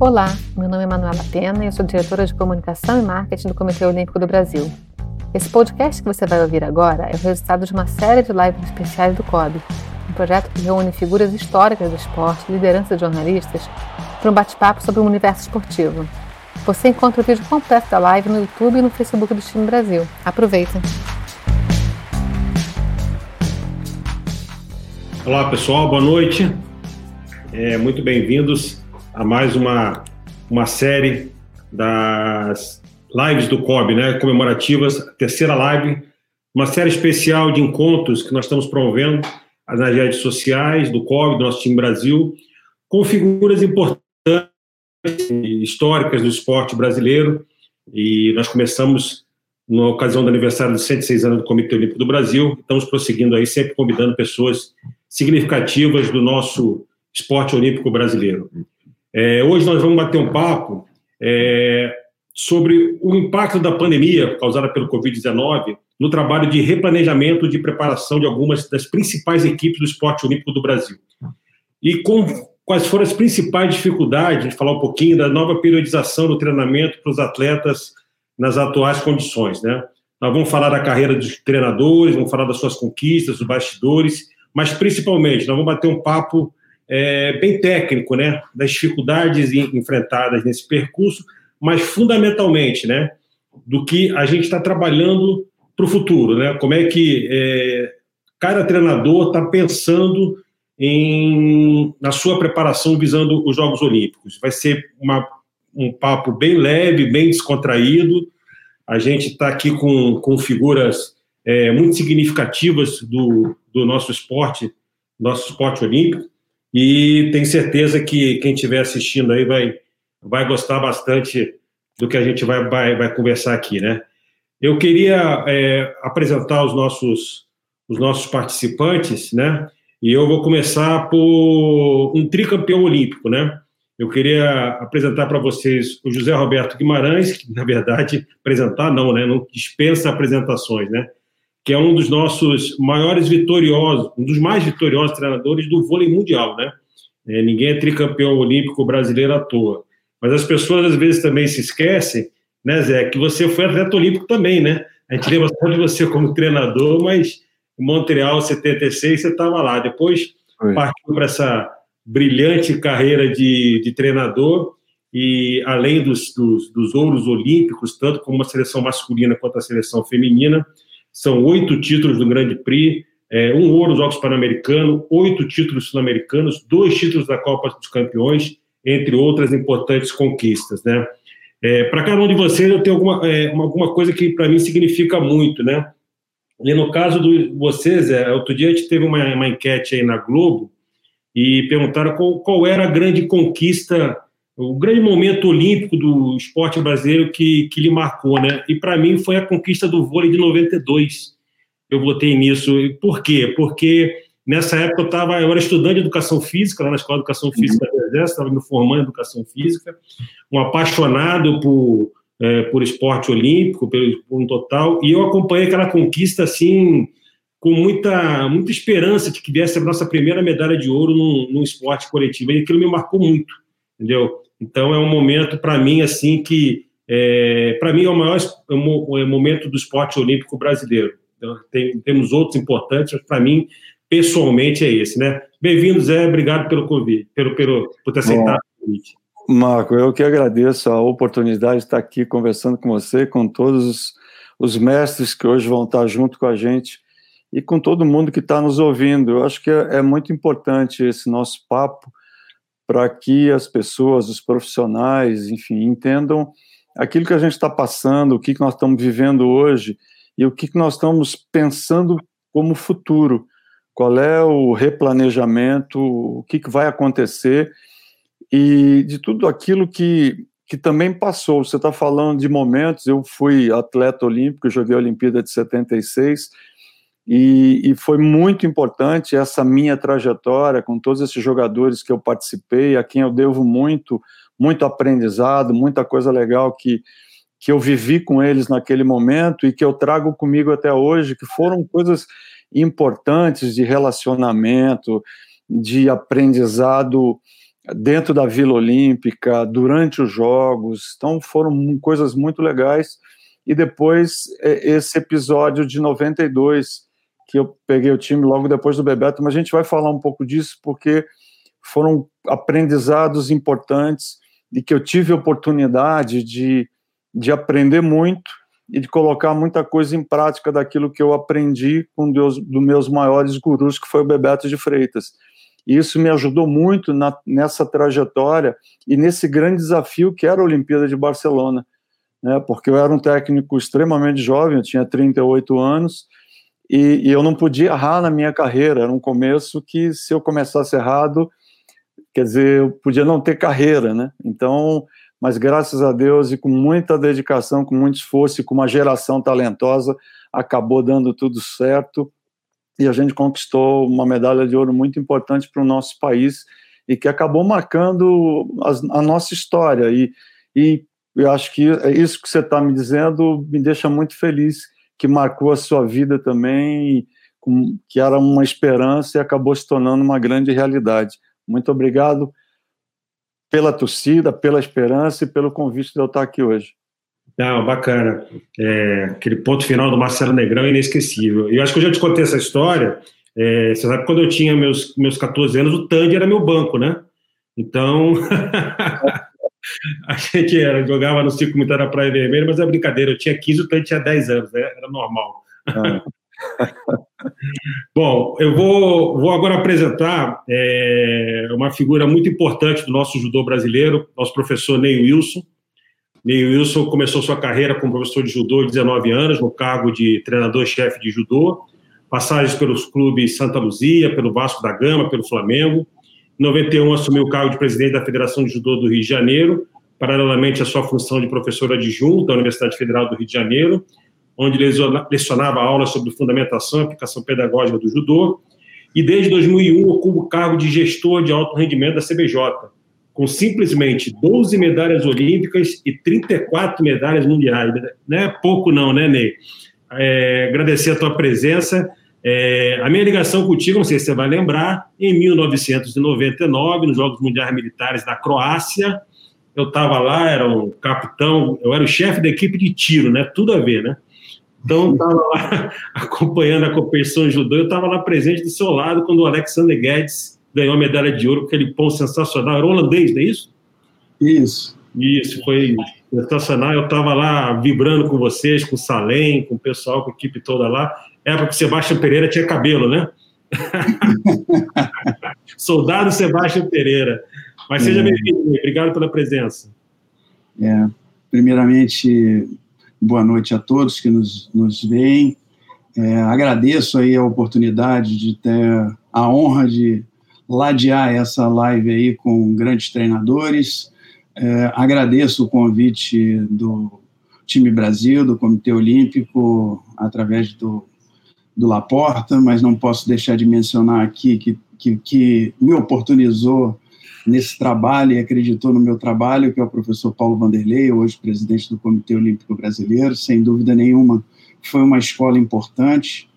Olá, meu nome é Manuela Pena e eu sou diretora de comunicação e marketing do Comitê Olímpico do Brasil. Esse podcast que você vai ouvir agora é o resultado de uma série de lives especiais do COB, um projeto que reúne figuras históricas do esporte, lideranças de jornalistas, para um bate-papo sobre o universo esportivo. Você encontra o vídeo completo da live no YouTube e no Facebook do Time Brasil. Aproveita! Olá pessoal, boa noite. É, muito bem-vindos a mais uma, uma série das lives do COB, né, comemorativas, terceira live, uma série especial de encontros que nós estamos promovendo nas redes sociais do COB, do nosso time Brasil, com figuras importantes históricas do esporte brasileiro. E nós começamos na ocasião do aniversário dos 106 anos do Comitê Olímpico do Brasil. Estamos prosseguindo aí, sempre convidando pessoas significativas do nosso esporte olímpico brasileiro. É, hoje nós vamos bater um papo é, sobre o impacto da pandemia causada pelo Covid-19 no trabalho de replanejamento de preparação de algumas das principais equipes do esporte olímpico do Brasil. E com, quais foram as principais dificuldades, falar um pouquinho da nova periodização do treinamento para os atletas nas atuais condições. Né? Nós vamos falar da carreira dos treinadores, vamos falar das suas conquistas, dos bastidores, mas principalmente nós vamos bater um papo é, bem técnico, né, das dificuldades enfrentadas nesse percurso, mas fundamentalmente, né, do que a gente está trabalhando para o futuro, né, como é que é, cada treinador está pensando em, na sua preparação visando os Jogos Olímpicos. Vai ser uma, um papo bem leve, bem descontraído. A gente está aqui com, com figuras é, muito significativas do, do nosso esporte, nosso esporte olímpico. E tenho certeza que quem estiver assistindo aí vai, vai gostar bastante do que a gente vai, vai, vai conversar aqui, né? Eu queria é, apresentar os nossos, os nossos participantes, né? E eu vou começar por um tricampeão olímpico, né? Eu queria apresentar para vocês o José Roberto Guimarães, que, na verdade, apresentar não, né? Não dispensa apresentações, né? Que é um dos nossos maiores vitoriosos, um dos mais vitoriosos treinadores do vôlei mundial, né? É, ninguém é tricampeão olímpico brasileiro à toa. Mas as pessoas às vezes também se esquecem, né, Zé, que você foi atleta olímpico também, né? A gente lembra só de você como treinador, mas em Montreal 76 você estava lá. Depois Oi. partiu para essa brilhante carreira de, de treinador e além dos, dos, dos ouros olímpicos, tanto como a seleção masculina quanto a seleção feminina, são oito títulos do Grande Prix, é, um ouro nos Jogos Pan-Americanos, oito títulos sul-americanos, dois títulos da Copa dos Campeões, entre outras importantes conquistas, né? É, para cada um de vocês, eu tenho alguma, é, alguma coisa que para mim significa muito, né? E no caso de vocês, é, outro dia a gente teve uma, uma enquete aí na Globo e perguntaram qual, qual era a grande conquista o grande momento olímpico do esporte brasileiro que, que lhe marcou, né? E para mim foi a conquista do vôlei de 92. Eu votei nisso. Por quê? Porque nessa época eu estava, eu era estudante de educação física lá na Escola de Educação Física do Exército, estava me formando em educação física, um apaixonado por, é, por esporte olímpico, por um total, e eu acompanhei aquela conquista assim com muita, muita esperança de que viesse a nossa primeira medalha de ouro num, num esporte coletivo. E aquilo me marcou muito, entendeu? Então é um momento para mim assim que é, para mim é o maior é o momento do esporte olímpico brasileiro. Então, tem, temos outros importantes, mas para mim pessoalmente é esse, né? Bem-vindo, Zé. Obrigado pelo convite, pelo, pelo por ter aceitado o convite. Marco, eu que agradeço a oportunidade de estar aqui conversando com você, com todos os, os mestres que hoje vão estar junto com a gente e com todo mundo que está nos ouvindo. Eu acho que é, é muito importante esse nosso papo, para que as pessoas, os profissionais, enfim, entendam aquilo que a gente está passando, o que, que nós estamos vivendo hoje e o que, que nós estamos pensando como futuro. Qual é o replanejamento, o que, que vai acontecer e de tudo aquilo que, que também passou. Você está falando de momentos, eu fui atleta olímpico, joguei a Olimpíada de 76, e, e, foi muito importante essa minha trajetória com todos esses jogadores que eu participei, a quem eu devo muito, muito aprendizado, muita coisa legal que, que eu vivi com eles naquele momento e que eu trago comigo até hoje, que foram coisas importantes de relacionamento, de aprendizado dentro da Vila Olímpica, durante os Jogos. Então, foram coisas muito legais. E depois, é, esse episódio de 92, que eu peguei o time logo depois do Bebeto, mas a gente vai falar um pouco disso, porque foram aprendizados importantes e que eu tive oportunidade de, de aprender muito e de colocar muita coisa em prática daquilo que eu aprendi com um dos, dos meus maiores gurus, que foi o Bebeto de Freitas. E isso me ajudou muito na, nessa trajetória e nesse grande desafio que era a Olimpíada de Barcelona, né? porque eu era um técnico extremamente jovem, eu tinha 38 anos, e, e eu não podia errar na minha carreira, era um começo que se eu começasse errado, quer dizer, eu podia não ter carreira, né? Então, mas graças a Deus e com muita dedicação, com muito esforço e com uma geração talentosa, acabou dando tudo certo e a gente conquistou uma medalha de ouro muito importante para o nosso país e que acabou marcando a, a nossa história. E, e eu acho que é isso que você está me dizendo me deixa muito feliz, que marcou a sua vida também, que era uma esperança e acabou se tornando uma grande realidade. Muito obrigado pela torcida, pela esperança e pelo convite de eu estar aqui hoje. Não, bacana. É, aquele ponto final do Marcelo Negrão é inesquecível. Eu acho que eu já te contei essa história. É, você sabe que quando eu tinha meus, meus 14 anos, o Tandy era meu banco, né? Então, a gente era, jogava no Circo Militar da Praia Vermelha, mas é brincadeira. Eu tinha 15, o Tandy tinha 10 anos, né? Era normal. Ah. Bom, eu vou, vou agora apresentar é, uma figura muito importante do nosso judô brasileiro, nosso professor Ney Wilson. Ney Wilson começou sua carreira como professor de judô de 19 anos, no cargo de treinador-chefe de judô, passagens pelos clubes Santa Luzia, pelo Vasco da Gama, pelo Flamengo. Em 91 assumiu o cargo de presidente da Federação de Judô do Rio de Janeiro, paralelamente à sua função de professor adjunto da Universidade Federal do Rio de Janeiro, onde lecionava aulas sobre fundamentação e aplicação pedagógica do judô, e desde 2001 ocupa o cargo de gestor de alto rendimento da CBJ, com simplesmente 12 medalhas olímpicas e 34 medalhas mundiais. Não é pouco não, né, Ney? É, agradecer a tua presença. É, a minha ligação contigo, não sei se você vai lembrar, em 1999, nos Jogos Mundiais Militares da Croácia, eu estava lá, era um capitão, eu era o chefe da equipe de tiro, né? Tudo a ver, né? Então, estava lá acompanhando a competição judô, eu estava lá presente do seu lado quando o Alexander Guedes ganhou a medalha de ouro aquele pão sensacional. Era holandês, não é isso? Isso. Isso, foi sensacional. Eu estava lá vibrando com vocês, com o Salem, com o pessoal, com a equipe toda lá. Época que o Sebastião Pereira tinha cabelo, né? Soldado Sebastião Pereira. Mas seja é. bem-vindo, obrigado pela presença. É, primeiramente, boa noite a todos que nos, nos veem. É, agradeço aí a oportunidade de ter a honra de ladear essa live aí com grandes treinadores. É, agradeço o convite do time Brasil, do Comitê Olímpico, através do, do Laporta, mas não posso deixar de mencionar aqui que, que, que me oportunizou nesse trabalho e acreditou no meu trabalho, que é o professor Paulo Vanderlei, hoje presidente do Comitê Olímpico Brasileiro, sem dúvida nenhuma, foi uma escola importante.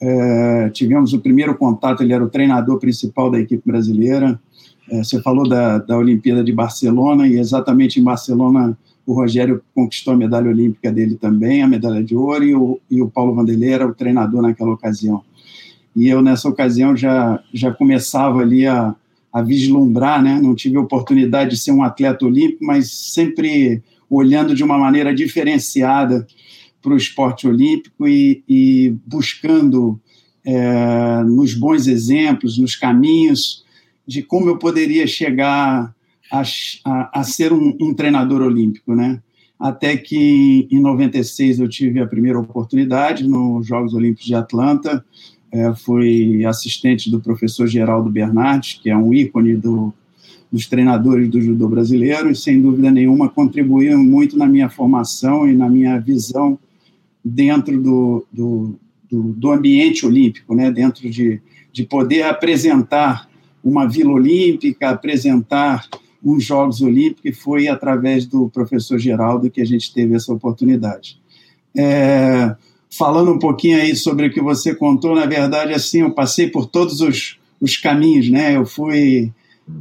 É, tivemos o primeiro contato, ele era o treinador principal da equipe brasileira. É, você falou da, da Olimpíada de Barcelona, e exatamente em Barcelona o Rogério conquistou a medalha olímpica dele também, a medalha de ouro, e o, e o Paulo Vanderlei era o treinador naquela ocasião. E eu, nessa ocasião, já, já começava ali a, a vislumbrar, né? Não tive a oportunidade de ser um atleta olímpico, mas sempre olhando de uma maneira diferenciada para o esporte olímpico e, e buscando é, nos bons exemplos, nos caminhos de como eu poderia chegar a, a, a ser um, um, treinador olímpico, né? Até que em 96 eu tive a primeira oportunidade nos Jogos Olímpicos de Atlanta, é, fui assistente do professor Geraldo Bernardes, que é um ícone do, dos treinadores do judô brasileiro, e sem dúvida nenhuma contribuiu muito na minha formação e na minha visão dentro do, do, do, do ambiente olímpico, né? dentro de, de poder apresentar uma Vila Olímpica, apresentar uns Jogos Olímpicos, e foi através do professor Geraldo que a gente teve essa oportunidade. É, falando um pouquinho aí sobre o que você contou, na verdade, assim, eu passei por todos os, os caminhos, né? Eu fui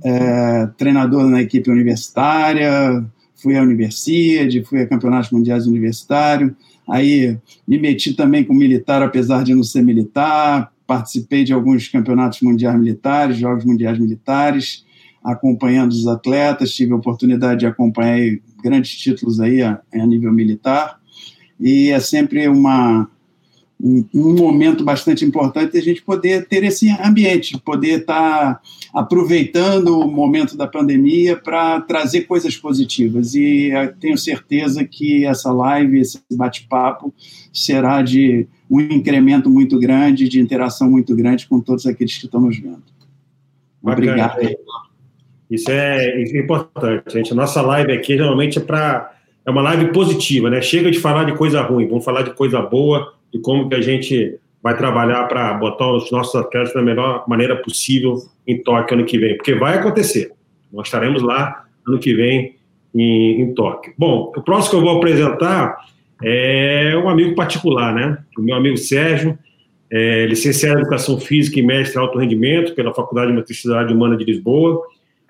é, treinador na equipe universitária, fui à Universidade, fui a campeonatos mundiais universitários, aí me meti também com militar, apesar de não ser militar, participei de alguns campeonatos mundiais militares, jogos mundiais militares, acompanhando os atletas, tive a oportunidade de acompanhar grandes títulos aí a, a nível militar, e é sempre uma, um, um, momento bastante importante a gente poder ter esse ambiente, poder estar tá aproveitando o momento da pandemia para trazer coisas positivas. E tenho certeza que essa live, esse bate-papo, será de um incremento muito grande, de interação muito grande com todos aqueles que estão nos vendo. Obrigado. Isso é, isso é importante, gente. A nossa live aqui geralmente é para é uma live positiva, né? Chega de falar de coisa ruim, vamos falar de coisa boa, de como que a gente vai trabalhar para botar os nossos atletas da melhor maneira possível em Tóquio ano que vem, porque vai acontecer. Nós estaremos lá ano que vem em, em Tóquio. Bom, o próximo que eu vou apresentar é um amigo particular, né? O meu amigo Sérgio, é licenciado em Educação Física e mestre em Alto Rendimento pela Faculdade de Motricidade Humana de Lisboa,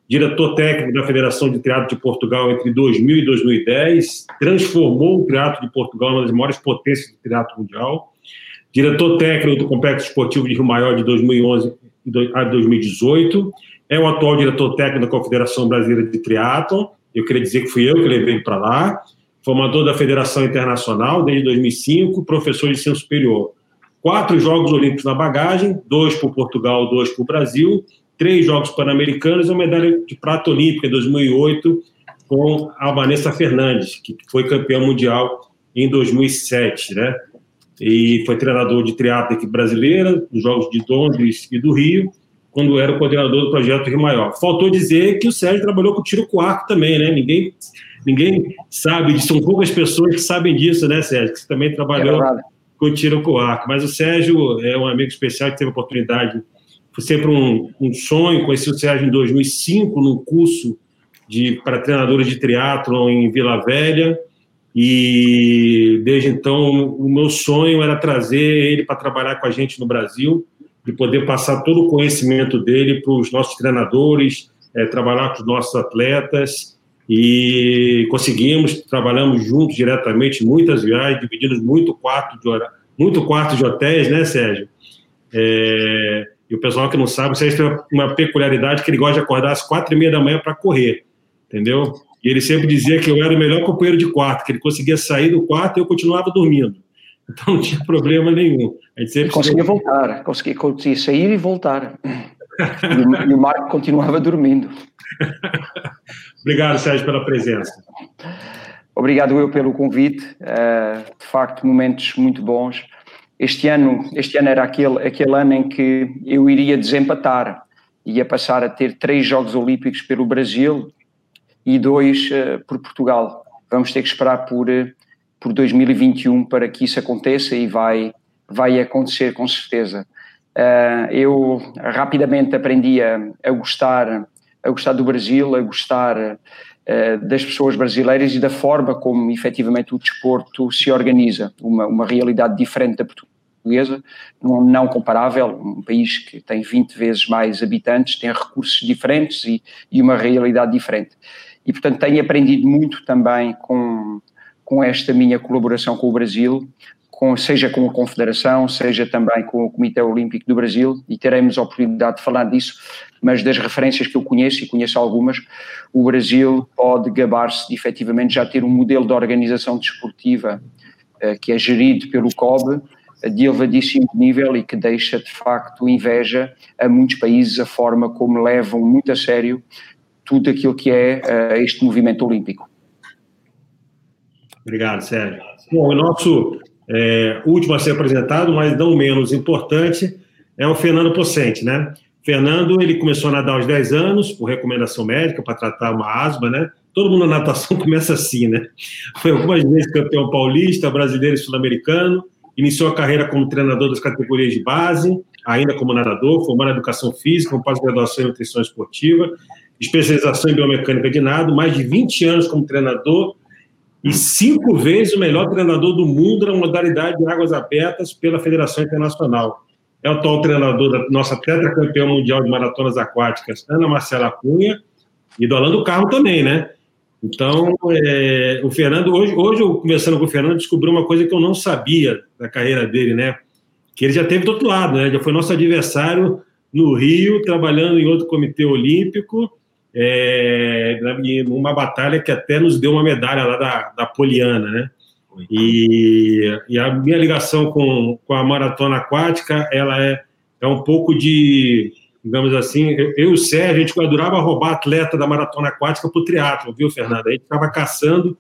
diretor técnico da Federação de Triatlo de Portugal entre 2000 e 2010, transformou o triatlo de Portugal numa das maiores potências do triatlo mundial, diretor técnico do Complexo Esportivo de Rio Maior de 2011 a 2018, é o atual diretor técnico da Confederação Brasileira de Triatlo, eu queria dizer que fui eu que levei para lá, formador da Federação Internacional desde 2005, professor de ensino superior. Quatro Jogos Olímpicos na bagagem, dois por Portugal, dois por Brasil, três Jogos Pan-Americanos e uma medalha de prata olímpica em 2008 com a Vanessa Fernandes, que foi campeã mundial em 2007, né? E foi treinador de triatlo aqui brasileira, dos Jogos de Londres e do Rio, quando era o coordenador do projeto Rio Maior. Faltou dizer que o Sérgio trabalhou com tiro com arco também, né? Ninguém, ninguém sabe disso, são poucas pessoas que sabem disso, né, Sérgio? Que você também trabalhou é com tiro com arco. Mas o Sérgio é um amigo especial que teve a oportunidade foi sempre um, um sonho. Conheci o Sérgio em 2005, num curso de, para treinadores de triatlon em Vila Velha. E desde então, o meu sonho era trazer ele para trabalhar com a gente no Brasil, de poder passar todo o conhecimento dele para os nossos treinadores, é, trabalhar com os nossos atletas. E conseguimos, trabalhamos juntos diretamente, muitas viagens, dividimos muito quarto de, muito quarto de hotéis, né, Sérgio? É, e o pessoal que não sabe, vocês têm uma peculiaridade que ele gosta de acordar às quatro e meia da manhã para correr, entendeu? E ele sempre dizia que eu era o melhor companheiro de quarto, que ele conseguia sair do quarto e eu continuava dormindo. Então não tinha problema nenhum. A gente sempre conseguia voltar, conseguia, conseguia sair e voltar. e, o Marco continuava dormindo. Obrigado, Sérgio, pela presença. Obrigado eu pelo convite. Uh, de facto, momentos muito bons. Este ano, este ano era aquele, aquele ano em que eu iria desempatar, ia passar a ter três Jogos Olímpicos pelo Brasil e dois uh, por Portugal. Vamos ter que esperar por, uh, por 2021 para que isso aconteça e vai, vai acontecer com certeza. Uh, eu rapidamente aprendi a, a, gostar, a gostar do Brasil, a gostar das pessoas brasileiras e da forma como efetivamente o desporto se organiza, uma, uma realidade diferente da portuguesa, não, não, comparável, um país que tem 20 vezes mais habitantes, tem recursos diferentes e, e uma realidade diferente. E, portanto, tenho aprendido muito também com, com esta minha colaboração com o Brasil, com, seja com a Confederação, seja também com o Comitê Olímpico do Brasil, e teremos a oportunidade de falar disso, mas das referências que eu conheço, e conheço algumas, o Brasil pode gabar-se de efetivamente já ter um modelo de organização desportiva uh, que é gerido pelo COB, de elevadíssimo nível e que deixa de facto inveja a muitos países a forma como levam muito a sério tudo aquilo que é uh, este movimento olímpico. Obrigado, Sérgio. Bom, o nosso é, último a ser apresentado, mas não menos importante, é o Fernando Pocente, né? Fernando, ele começou a nadar aos 10 anos, por recomendação médica, para tratar uma asma, né? Todo mundo na natação começa assim, né? Foi algumas vezes campeão paulista, brasileiro e sul-americano, iniciou a carreira como treinador das categorias de base, ainda como nadador, formando em educação física, com pós-graduação em nutrição esportiva, especialização em biomecânica de nado, mais de 20 anos como treinador e cinco vezes o melhor treinador do mundo na modalidade de águas abertas pela Federação Internacional. é o atual treinador da nossa tetracampeã mundial de maratonas aquáticas, Ana Marcela Cunha, e do Alan do Carro também, né? Então, é, o Fernando, hoje, hoje eu conversando com o Fernando, descobri uma coisa que eu não sabia da carreira dele, né? Que ele já teve do outro lado, né? Já foi nosso adversário no Rio, trabalhando em outro comitê olímpico, é, numa batalha que até nos deu uma medalha lá da, da Poliana, né? E, e, a minha ligação com, com a maratona aquática, ela é, é um pouco de digamos assim, eu, e o Sérgio, a gente adorava roubar atleta da maratona aquática para o triatlo, viu, Fernanda? A gente ficava caçando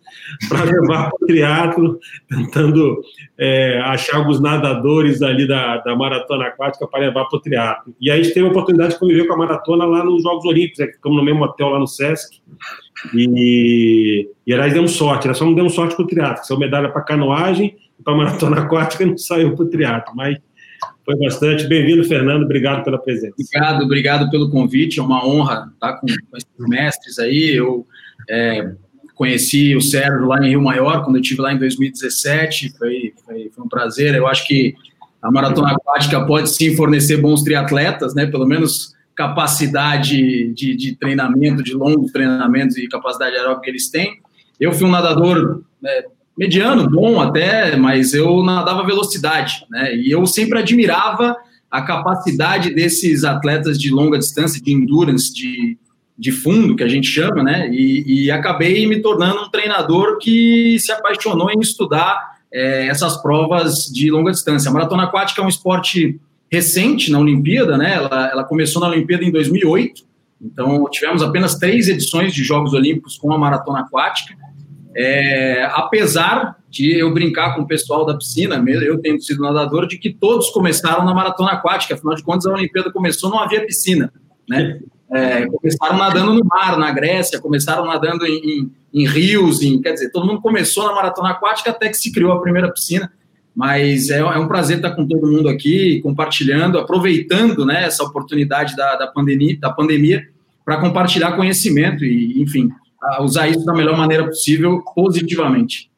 para levar para o triatlo, tentando é, achar alguns nadadores ali da, da maratona aquática para levar para o triatlo. E aí a gente teve a oportunidade de conviver com a maratona lá nos Jogos Olímpicos, né, ficamos no mesmo hotel lá no Sesc, e, e aliás, demos sorte, nós só não demos sorte para o triatlo, saiu medalha para canoagem, para maratona aquática não saiu para o triatlo, mas foi bastante. Bem-vindo, Fernando. Obrigado pela presença. Obrigado, obrigado pelo convite. É uma honra estar com esses mestres aí. Eu é, conheci o Sérgio lá em Rio Maior, quando eu estive lá em 2017. Foi, foi, foi, um prazer. Eu acho que a maratona aquática pode sim fornecer bons triatletas, né? Pelo menos capacidade de, de treinamento, de longos treinamentos e capacidade aeróbica que eles têm. Eu fui um nadador né, mediano, bom até, mas eu nadava velocidade, né? E eu sempre admirava a capacidade desses atletas de longa distância, de endurance, de, de fundo, que a gente chama, né? E, e acabei me tornando um treinador que se apaixonou em estudar é, essas provas de longa distância. A maratona aquática é um esporte recente na Olimpíada, né? Ela, ela começou na Olimpíada em 2008, então tivemos apenas três edições de Jogos Olímpicos com a maratona aquática. É, apesar de eu brincar com o pessoal da piscina, eu tendo sido nadador, de que todos começaram na maratona aquática, afinal de contas a Olimpíada começou, não havia piscina, né? É, começaram nadando no mar, na Grécia, começaram nadando em, em, em, rios, em, quer dizer, todo mundo começou na maratona aquática até que se criou a primeira piscina, mas é, é um prazer estar com todo mundo aqui, compartilhando, aproveitando né, essa oportunidade da, da pandemia, da pandemia para compartilhar conhecimento e, enfim, usar isso da melhor maneira possível, positivamente.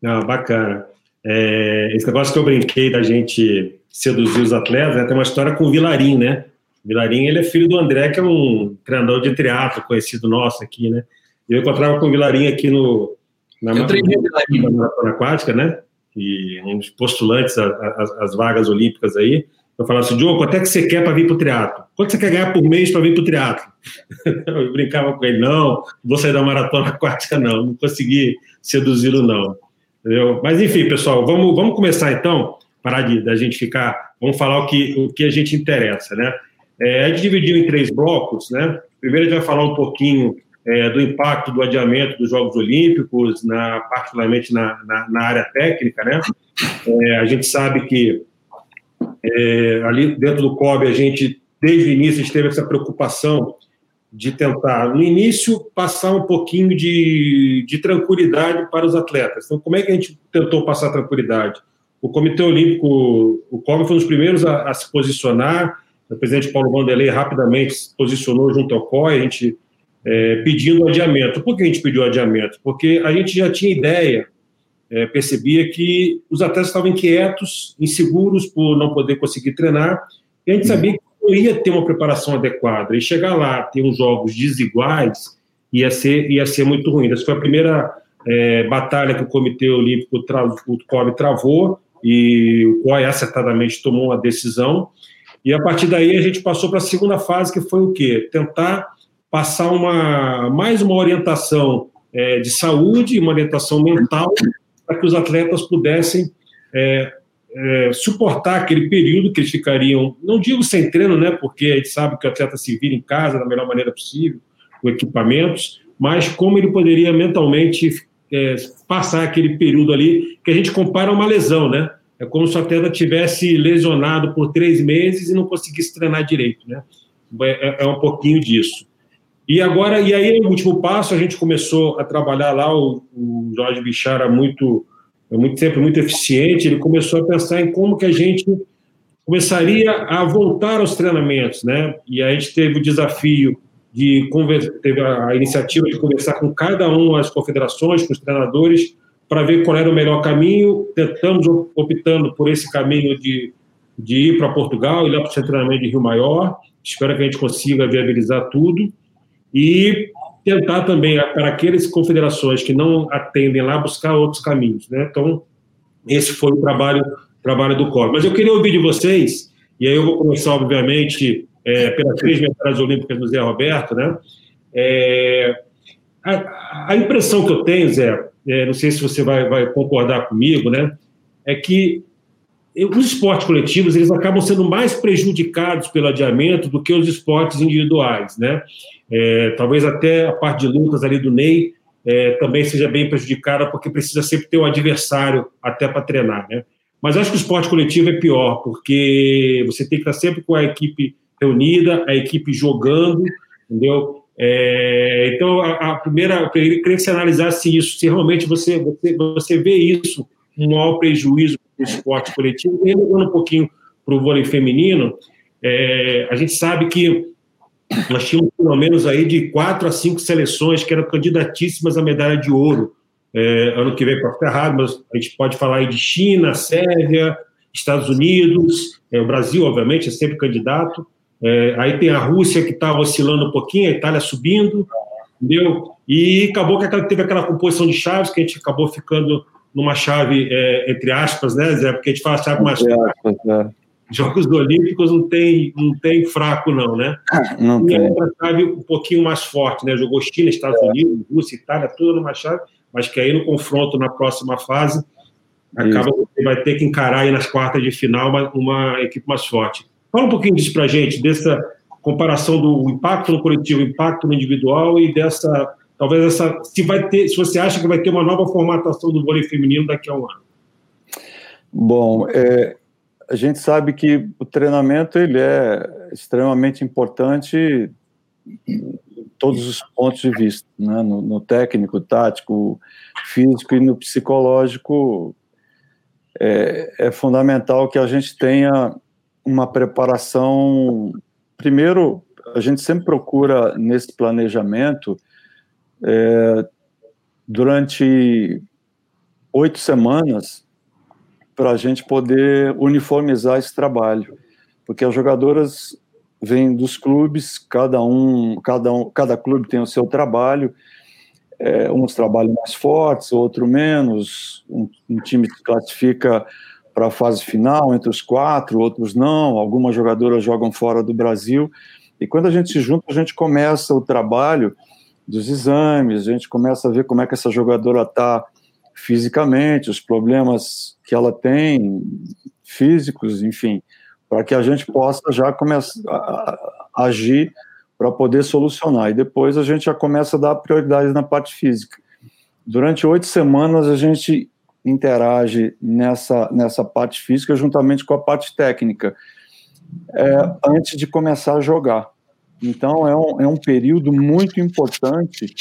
Não, bacana. É, esse negócio que eu brinquei da gente seduzir os atletas, né, tem uma história com o Vilarim, né? O Vilarim, ele é filho do André, que é um treinador de teatro conhecido nosso aqui, né? Eu encontrava com o Vilarim aqui no, na, eu treinei na maratona aquática, né? E um dos postulantes às vagas olímpicas aí. Eu falava assim, Diogo, quanto é que você quer para vir para o teatro? Quanto você quer ganhar por mês para vir para o teatro? Eu brincava com ele, não, vou sair da maratona aquática, não, não consegui seduzi-lo, não. Entendeu? Mas, enfim, pessoal, vamos, vamos começar então, parar de da gente ficar, vamos falar o que, o que a gente interessa, né? É, a gente dividiu em três blocos, né? Primeiro a gente vai falar um pouquinho é, do impacto do adiamento dos Jogos Olímpicos, na, particularmente na, na, na área técnica, né? É, a gente sabe que é, ali dentro do COB, a gente, desde o início, teve essa preocupação de tentar, no início, passar um pouquinho de, de tranquilidade para os atletas. Então, como é que a gente tentou passar tranquilidade? O Comitê Olímpico, o COB foi um dos primeiros a, a se posicionar, o presidente Paulo Vanderlei rapidamente se posicionou junto ao COI, a gente é, pedindo adiamento. Por que a gente pediu adiamento? Porque a gente já tinha ideia é, percebia que os atletas estavam inquietos, inseguros por não poder conseguir treinar, e a gente sabia que não ia ter uma preparação adequada. E chegar lá, ter uns jogos desiguais, ia ser, ia ser muito ruim. Essa foi a primeira é, batalha que o Comitê Olímpico, tra o COB, travou, e o COI acertadamente tomou uma decisão. E a partir daí a gente passou para a segunda fase, que foi o quê? Tentar passar uma, mais uma orientação é, de saúde, uma orientação mental para que os atletas pudessem é, é, suportar aquele período que eles ficariam, não digo sem treino, né, porque a gente sabe que o atleta se vira em casa da melhor maneira possível, com equipamentos, mas como ele poderia mentalmente é, passar aquele período ali, que a gente compara a uma lesão, né? É como se o atleta tivesse lesionado por três meses e não conseguisse treinar direito, né? É, é um pouquinho disso. E agora, e aí, o último passo, a gente começou a trabalhar lá, o, o Jorge Bichara muito, é muito sempre muito eficiente, ele começou a pensar em como que a gente começaria a voltar aos treinamentos, né? E a gente teve o desafio de teve a iniciativa de conversar com cada uma das confederações, com os treinadores, para ver qual era o melhor caminho. Tentamos optando por esse caminho de, de ir para Portugal, ir lá para o treinamento de Rio Maior. Espero que a gente consiga viabilizar tudo e tentar também, para aquelas confederações que não atendem lá, buscar outros caminhos. Né? Então, esse foi o trabalho, trabalho do COB. Mas eu queria ouvir de vocês, e aí eu vou começar, obviamente, é, pelas três medalhas olímpicas do Zé Roberto, né? É, a, a, impressão que eu tenho, Zé, é, não sei se você vai, vai concordar comigo, né? É que os esportes coletivos eles acabam sendo mais prejudicados pelo adiamento do que os esportes individuais, né? É, talvez até a parte de lutas ali do Ney é, também seja bem prejudicada porque precisa sempre ter um adversário até para treinar, né? Mas acho que o esporte coletivo é pior porque você tem que estar sempre com a equipe reunida, a equipe jogando, entendeu? É, então, a, a, primeira, eu queria que você analisasse isso, se realmente você, você, você vê isso, um maior prejuízo do esporte coletivo. E um pouquinho para o vôlei feminino, é, a gente sabe que nós tínhamos pelo menos aí de quatro a cinco seleções que eram candidatíssimas à medalha de ouro. É, ano que vem para ficar errado, mas a gente pode falar aí de China, Sérvia, Estados Unidos, é, o Brasil, obviamente, é sempre candidato. É, aí tem a Rússia que está oscilando um pouquinho, a Itália subindo, entendeu? E acabou que teve aquela composição de chaves que a gente acabou ficando numa chave, é, entre aspas, né, Zé? Porque a gente fala chave mais fraca. É. Jogos Olímpicos não tem, não tem fraco, não, né? Não e tem. outra chave um pouquinho mais forte, né? Jogou China, Estados é. Unidos, Rússia, Itália, tudo numa chave, mas que aí no confronto na próxima fase acaba você vai ter que encarar aí nas quartas de final uma, uma equipe mais forte. Fala um pouquinho disso para a gente, dessa comparação do impacto no coletivo, impacto no individual e dessa, talvez essa, se vai ter, se você acha que vai ter uma nova formatação do vôlei feminino daqui a um ano. Bom, é, a gente sabe que o treinamento ele é extremamente importante em todos os pontos de vista, né? no, no técnico, tático, físico e no psicológico. É, é fundamental que a gente tenha uma preparação. Primeiro, a gente sempre procura nesse planejamento é, durante oito semanas para a gente poder uniformizar esse trabalho, porque as jogadoras vêm dos clubes, cada um, cada um, cada clube tem o seu trabalho. É, uns trabalham mais fortes, outro menos. Um, um time se classifica para a fase final, entre os quatro, outros não, algumas jogadoras jogam fora do Brasil. E quando a gente se junta, a gente começa o trabalho dos exames, a gente começa a ver como é que essa jogadora está fisicamente, os problemas que ela tem, físicos, enfim, para que a gente possa já começar a agir para poder solucionar. E depois a gente já começa a dar prioridade na parte física. Durante oito semanas a gente interage nessa, nessa parte física juntamente com a parte técnica, é, antes de começar a jogar. Então, é um, é um período muito importante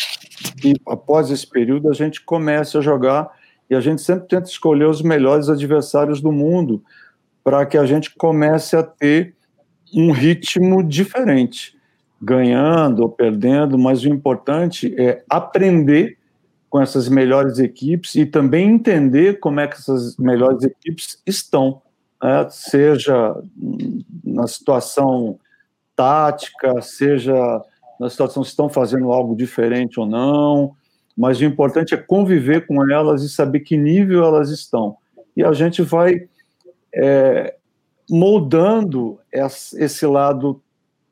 e, após esse período, a gente começa a jogar e a gente sempre tenta escolher os melhores adversários do mundo para que a gente comece a ter um ritmo diferente, ganhando ou perdendo, mas o importante é aprender com essas melhores equipes e também entender como é que essas melhores equipes estão, né? seja na situação tática, seja na situação se estão fazendo algo diferente ou não, mas o importante é conviver com elas e saber que nível elas estão. E a gente vai é, moldando esse lado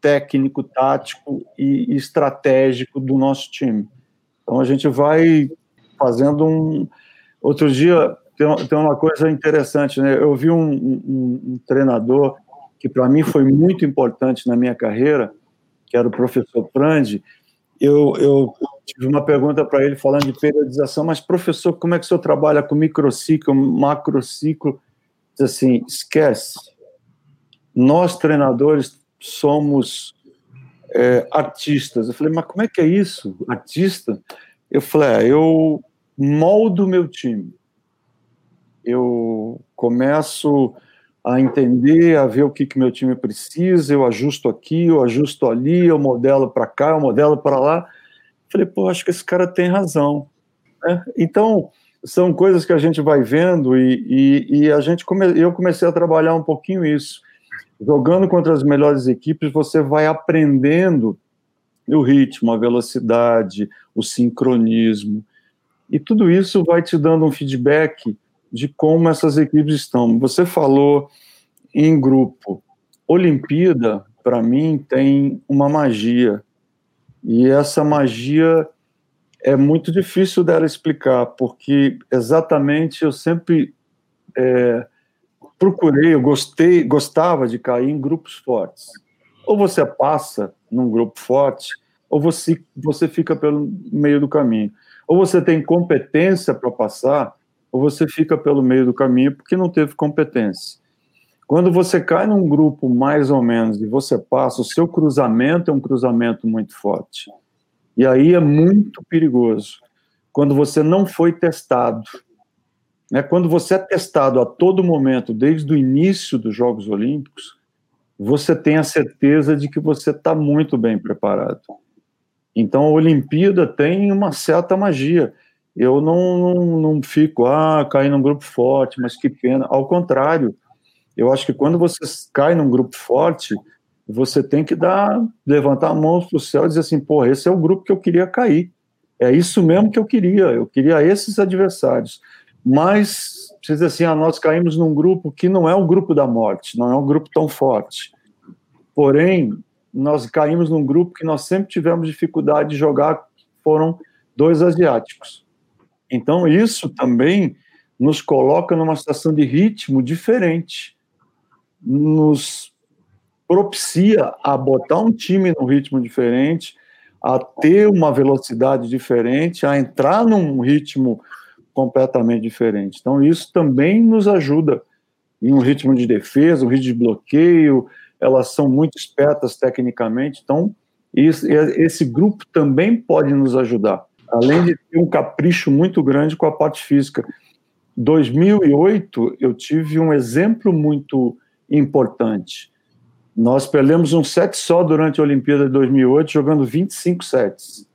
técnico, tático e estratégico do nosso time. Então a gente vai fazendo um. Outro dia tem, uma coisa interessante, né? Eu vi um, um, um treinador que para mim foi muito importante na minha carreira, que era o professor Prandi. Eu, eu tive uma pergunta para ele falando de periodização, mas professor, como é que o senhor trabalha com microciclo, macrociclo? Diz assim, esquece. Nós treinadores somos é, artistas. Eu falei, mas como é que é isso? Artista? Eu falei, é, eu moldo meu time. Eu começo a entender, a ver o que, que meu time precisa, eu ajusto aqui, eu ajusto ali, eu modelo para cá, eu modelo para lá. Falei, pô, acho que esse cara tem razão. Né? Então, são coisas que a gente vai vendo e, e, e a gente come, eu comecei a trabalhar um pouquinho isso. Jogando contra as melhores equipes, você vai aprendendo o ritmo, a velocidade, o sincronismo. E tudo isso vai te dando um feedback de como essas equipes estão. Você falou em grupo. Olimpíada, para mim, tem uma magia. E essa magia é muito difícil dela explicar, porque exatamente eu sempre é, procurei, eu gostei, gostava de cair em grupos fortes. Ou você passa num grupo forte, ou você, você fica pelo meio do caminho. Ou você tem competência para passar, ou você fica pelo meio do caminho porque não teve competência. Quando você cai num grupo mais ou menos e você passa, o seu cruzamento é um cruzamento muito forte. E aí é muito perigoso. Quando você não foi testado. Né? Quando você é testado a todo momento, desde o início dos Jogos Olímpicos, você tem a certeza de que você está muito bem preparado. Então a Olimpíada tem uma certa magia. Eu não, não, não fico, ah, caí num grupo forte, mas que pena. Ao contrário, eu acho que quando você cai num grupo forte, você tem que dar, levantar a mão para o céu e dizer assim, pô, esse é o grupo que eu queria cair. É isso mesmo que eu queria, eu queria esses adversários. Mas, precisa assim, ah, nós caímos num grupo que não é o grupo da morte, não é um grupo tão forte. Porém, nós caímos num grupo que nós sempre tivemos dificuldade de jogar, foram dois asiáticos. Então, isso também nos coloca numa situação de ritmo diferente, nos propicia a botar um time num ritmo diferente, a ter uma velocidade diferente, a entrar num ritmo completamente diferente. Então, isso também nos ajuda em um ritmo de defesa, um ritmo de bloqueio, elas são muito espertas tecnicamente, então isso, esse grupo também pode nos ajudar, além de ter um capricho muito grande com a parte física. 2008, eu tive um exemplo muito importante. Nós perdemos um set só durante a Olimpíada de 2008, jogando 25 sets.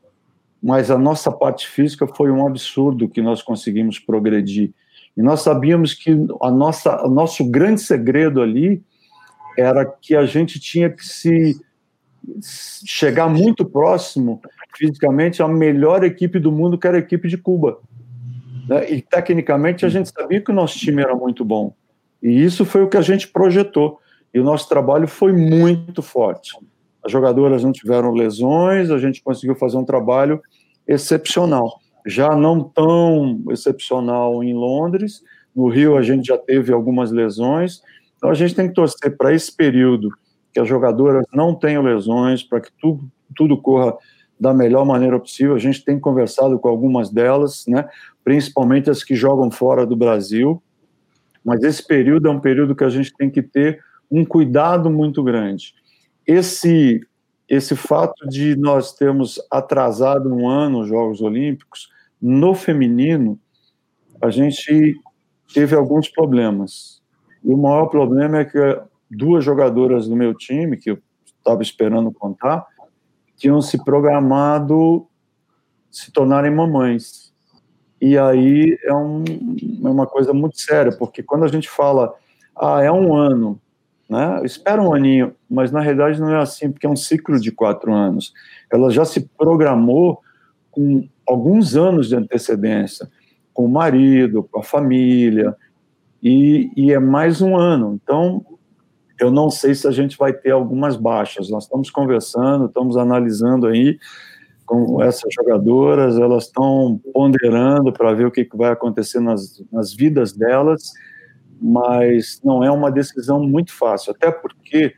Mas a nossa parte física foi um absurdo que nós conseguimos progredir. E nós sabíamos que a nossa, o nosso grande segredo ali era que a gente tinha que se chegar muito próximo fisicamente à melhor equipe do mundo, que era a equipe de Cuba. Né? E tecnicamente a gente sabia que o nosso time era muito bom. E isso foi o que a gente projetou. E o nosso trabalho foi muito forte. As jogadoras não tiveram lesões, a gente conseguiu fazer um trabalho excepcional. Já não tão excepcional em Londres, no Rio a gente já teve algumas lesões, então a gente tem que torcer para esse período que as jogadoras não tenham lesões, para que tudo, tudo corra da melhor maneira possível. A gente tem conversado com algumas delas, né, principalmente as que jogam fora do Brasil, mas esse período é um período que a gente tem que ter um cuidado muito grande. Esse esse fato de nós termos atrasado um ano os Jogos Olímpicos no feminino, a gente teve alguns problemas. E o maior problema é que duas jogadoras do meu time, que eu estava esperando contar, tinham se programado se tornarem mamães. E aí é, um, é uma coisa muito séria, porque quando a gente fala, ah, é um ano, né? Espera um aninho, mas na realidade não é assim, porque é um ciclo de quatro anos. Ela já se programou com alguns anos de antecedência, com o marido, com a família, e, e é mais um ano. Então, eu não sei se a gente vai ter algumas baixas. Nós estamos conversando, estamos analisando aí com essas jogadoras, elas estão ponderando para ver o que, vai acontecer nas, nas vidas delas, mas não é uma decisão muito fácil, até porque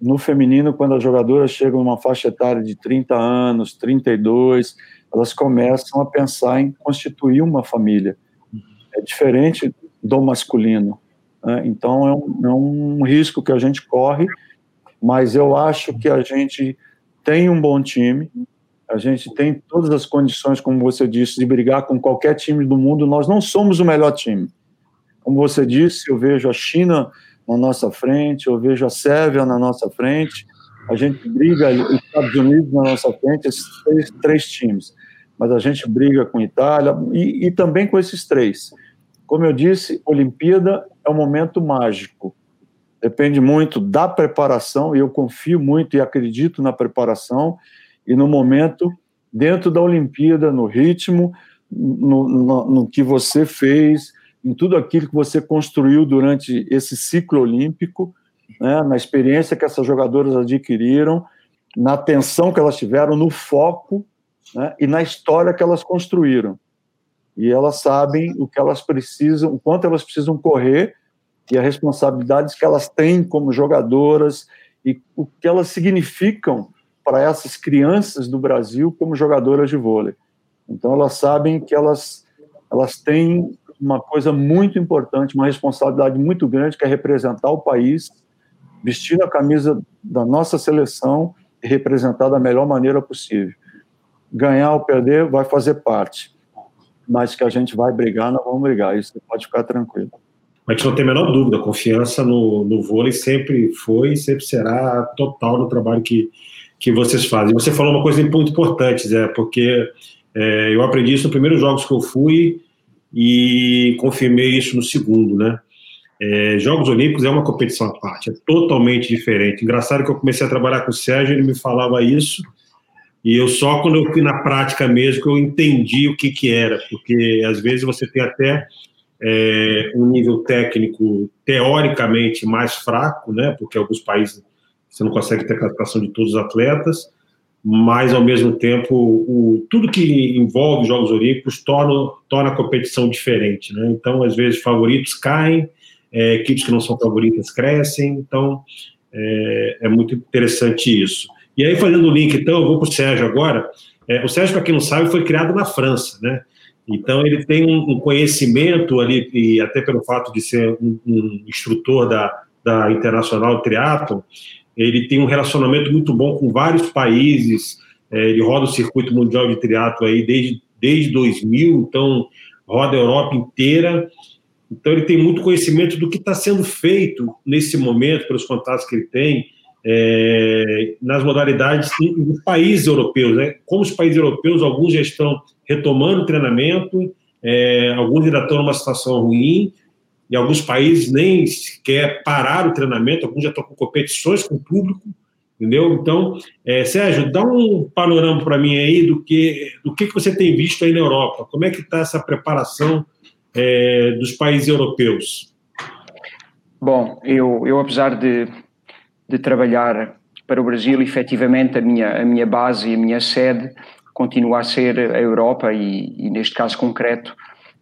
no feminino, quando as jogadoras chegam numa faixa etária de 30 anos, 32, elas começam a pensar em constituir uma família. É diferente do masculino. Né? Então, é um, é um risco que a gente corre, mas eu acho que a gente tem um bom time, a gente tem todas as condições, como você disse, de brigar com qualquer time do mundo. Nós não somos o melhor time. Como você disse, eu vejo a China na nossa frente, eu vejo a Sérvia na nossa frente, a gente briga os Estados Unidos na nossa frente, esses três, três times. mas a gente briga com Itália e, e também com esses três. Como eu disse, Olimpíada é um momento mágico. Depende muito da preparação, e eu confio muito e acredito na preparação e no momento dentro da Olimpíada, no ritmo, no, no, no que você fez, em tudo aquilo que você construiu durante esse ciclo olímpico, né, na experiência que essas jogadoras adquiriram, na atenção que elas tiveram, no foco né, e na história que elas construíram. E elas sabem o que elas precisam, o quanto elas precisam correr e as responsabilidades que elas têm como jogadoras e o que elas significam para essas crianças do Brasil como jogadoras de vôlei. Então elas sabem que elas elas têm uma coisa muito importante, uma responsabilidade muito grande que é representar o país, vestir a camisa da nossa seleção e representar da melhor maneira possível. Ganhar ou perder vai fazer parte, mas que a gente vai brigar, nós vamos brigar, isso pode ficar tranquilo. A gente não tem a menor dúvida, a confiança no, no vôlei sempre foi e sempre será total no trabalho que, que vocês fazem. Você falou uma coisa muito importante, Zé, porque é, eu aprendi isso nos primeiros jogos que eu fui e confirmei isso no segundo, né? É, Jogos Olímpicos é uma competição à parte, é totalmente diferente. Engraçado que eu comecei a trabalhar com o Sérgio, ele me falava isso, e eu só quando eu fui na prática mesmo que eu entendi o que, que era, porque às vezes você tem até é, um nível técnico teoricamente mais fraco, né? Porque alguns países você não consegue ter a classificação de todos os atletas, mas ao mesmo tempo o, tudo que envolve Jogos Olímpicos torna, torna a competição diferente, né? Então às vezes favoritos caem, é, equipes que não são favoritas crescem, então é, é, muito interessante isso. E aí fazendo o link, então eu vou para o Sérgio agora. É, o Sérgio, para quem não sabe, foi criado na França, né? Então ele tem um, conhecimento ali e até pelo fato de ser um, um instrutor da, da Internacional Triathlon, ele tem um relacionamento muito bom com vários países, é, ele roda o circuito mundial de triatlo aí desde, desde 2000, então roda a Europa inteira, então ele tem muito conhecimento do que está sendo feito nesse momento, pelos contatos que ele tem, é, nas modalidades dos países europeus, né? Como os países europeus, alguns já estão retomando o treinamento, é, alguns ainda estão numa situação ruim, em alguns países nem sequer parar o treinamento, alguns já estão com competições com o público, entendeu? Então, é, Sérgio, dá um panorama para mim aí do que, do que, que você tem visto aí na Europa. Como é que está essa preparação é, dos países europeus? Bom, eu, eu apesar de, de trabalhar para o Brasil, efetivamente a minha, a minha base e a minha sede continua a ser a Europa e, e neste caso concreto,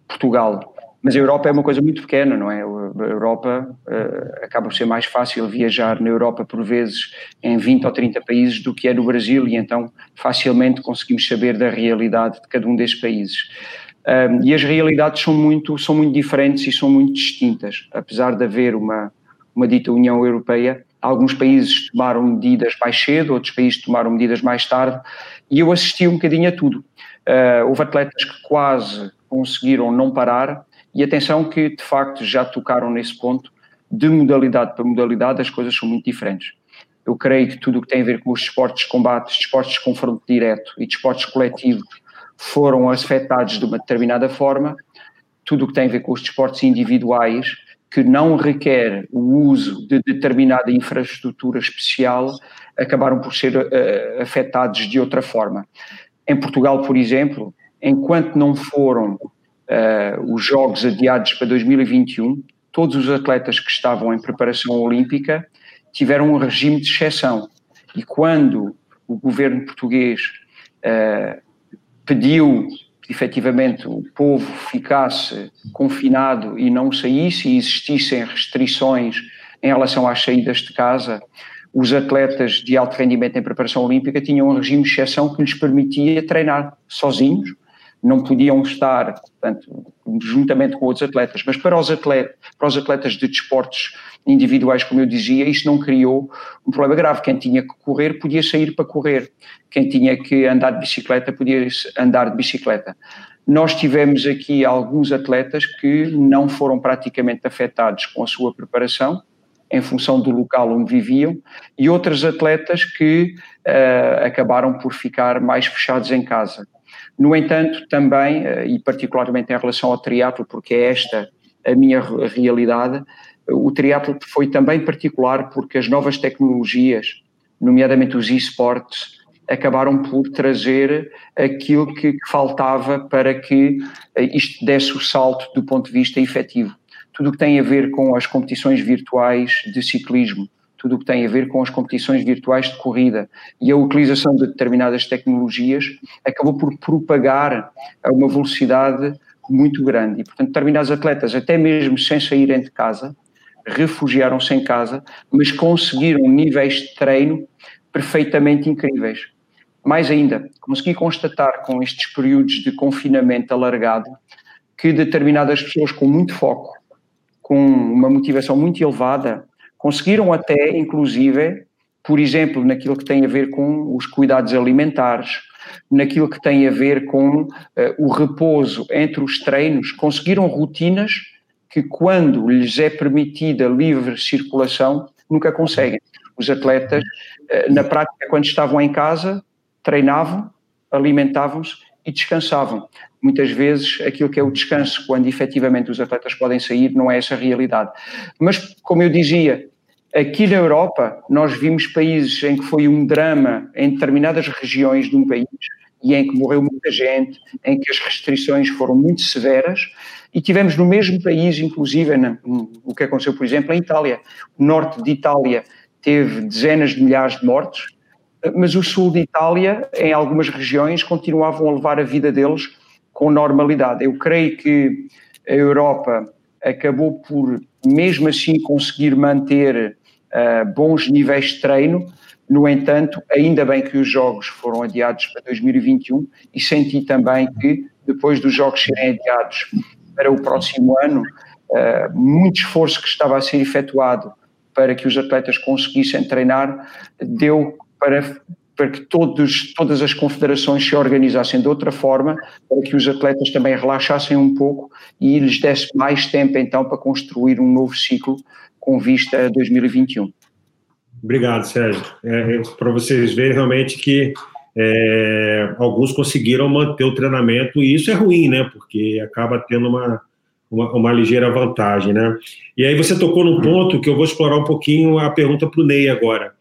Portugal. Mas a Europa é uma coisa muito pequena, não é? A Europa uh, acaba por ser mais fácil viajar na Europa por vezes em 20 ou 30 países do que é no Brasil e então facilmente conseguimos saber da realidade de cada um destes países. Um, e as realidades são muito, são muito diferentes e são muito distintas. Apesar de haver uma, uma dita União Europeia, alguns países tomaram medidas mais cedo, outros países tomaram medidas mais tarde, e eu assisti um bocadinho a tudo. Uh, houve atletas que quase conseguiram não parar, e atenção que, de facto, já tocaram nesse ponto, de modalidade para modalidade, as coisas são muito diferentes. Eu creio que tudo o que tem a ver com os esportes de combate, esportes de confronto direto e de esportes coletivos foram afetados de uma determinada forma. Tudo o que tem a ver com os esportes individuais, que não requer o uso de determinada infraestrutura especial, acabaram por ser uh, afetados de outra forma. Em Portugal, por exemplo, enquanto não foram uh, os Jogos adiados para 2021, todos os atletas que estavam em preparação olímpica tiveram um regime de exceção. E quando o governo português uh, pediu efetivamente o povo ficasse confinado e não saísse e existissem restrições em relação às saídas de casa, os atletas de alto rendimento em preparação olímpica tinham um regime de exceção que lhes permitia treinar sozinhos, não podiam estar, portanto, juntamente com outros atletas, mas para os atletas, para os atletas de desportos individuais, como eu dizia, isto não criou um problema grave. Quem tinha que correr podia sair para correr, quem tinha que andar de bicicleta podia andar de bicicleta. Nós tivemos aqui alguns atletas que não foram praticamente afetados com a sua preparação, em função do local onde viviam, e outros atletas que uh, acabaram por ficar mais fechados em casa. No entanto, também, e particularmente em relação ao triatlo, porque é esta a minha realidade, o triatlo foi também particular porque as novas tecnologias, nomeadamente os esportes, acabaram por trazer aquilo que, que faltava para que eh, isto desse o salto do ponto de vista efetivo. Tudo o que tem a ver com as competições virtuais de ciclismo, tudo o que tem a ver com as competições virtuais de corrida e a utilização de determinadas tecnologias acabou por propagar a uma velocidade muito grande. E, portanto, determinados atletas, até mesmo sem saírem de casa, refugiaram-se em casa, mas conseguiram níveis de treino perfeitamente incríveis. Mais ainda, consegui constatar com estes períodos de confinamento alargado que determinadas pessoas com muito foco, com uma motivação muito elevada, conseguiram até, inclusive, por exemplo, naquilo que tem a ver com os cuidados alimentares, naquilo que tem a ver com uh, o repouso entre os treinos, conseguiram rotinas que, quando lhes é permitida livre circulação, nunca conseguem. Os atletas, uh, na prática, quando estavam em casa, treinavam, alimentavam-se e descansavam. Muitas vezes aquilo que é o descanso, quando efetivamente os atletas podem sair, não é essa a realidade. Mas, como eu dizia, aqui na Europa nós vimos países em que foi um drama em determinadas regiões de um país e em que morreu muita gente, em que as restrições foram muito severas, e tivemos no mesmo país, inclusive, na, o que aconteceu, por exemplo, em Itália. O norte de Itália teve dezenas de milhares de mortos, mas o sul de Itália, em algumas regiões, continuavam a levar a vida deles com normalidade. Eu creio que a Europa acabou por, mesmo assim, conseguir manter uh, bons níveis de treino. No entanto, ainda bem que os jogos foram adiados para 2021 e senti também que, depois dos jogos serem adiados para o próximo ano, uh, muito esforço que estava a ser efetuado para que os atletas conseguissem treinar deu para, para que todos, todas as confederações se organizassem de outra forma, para que os atletas também relaxassem um pouco e lhes desse mais tempo então para construir um novo ciclo com vista a 2021. Obrigado, Sérgio. É, é, para vocês verem realmente que é, alguns conseguiram manter o treinamento e isso é ruim, né? Porque acaba tendo uma, uma, uma, ligeira vantagem, né? E aí você tocou num ponto que eu vou explorar um pouquinho a pergunta para o Ney agora.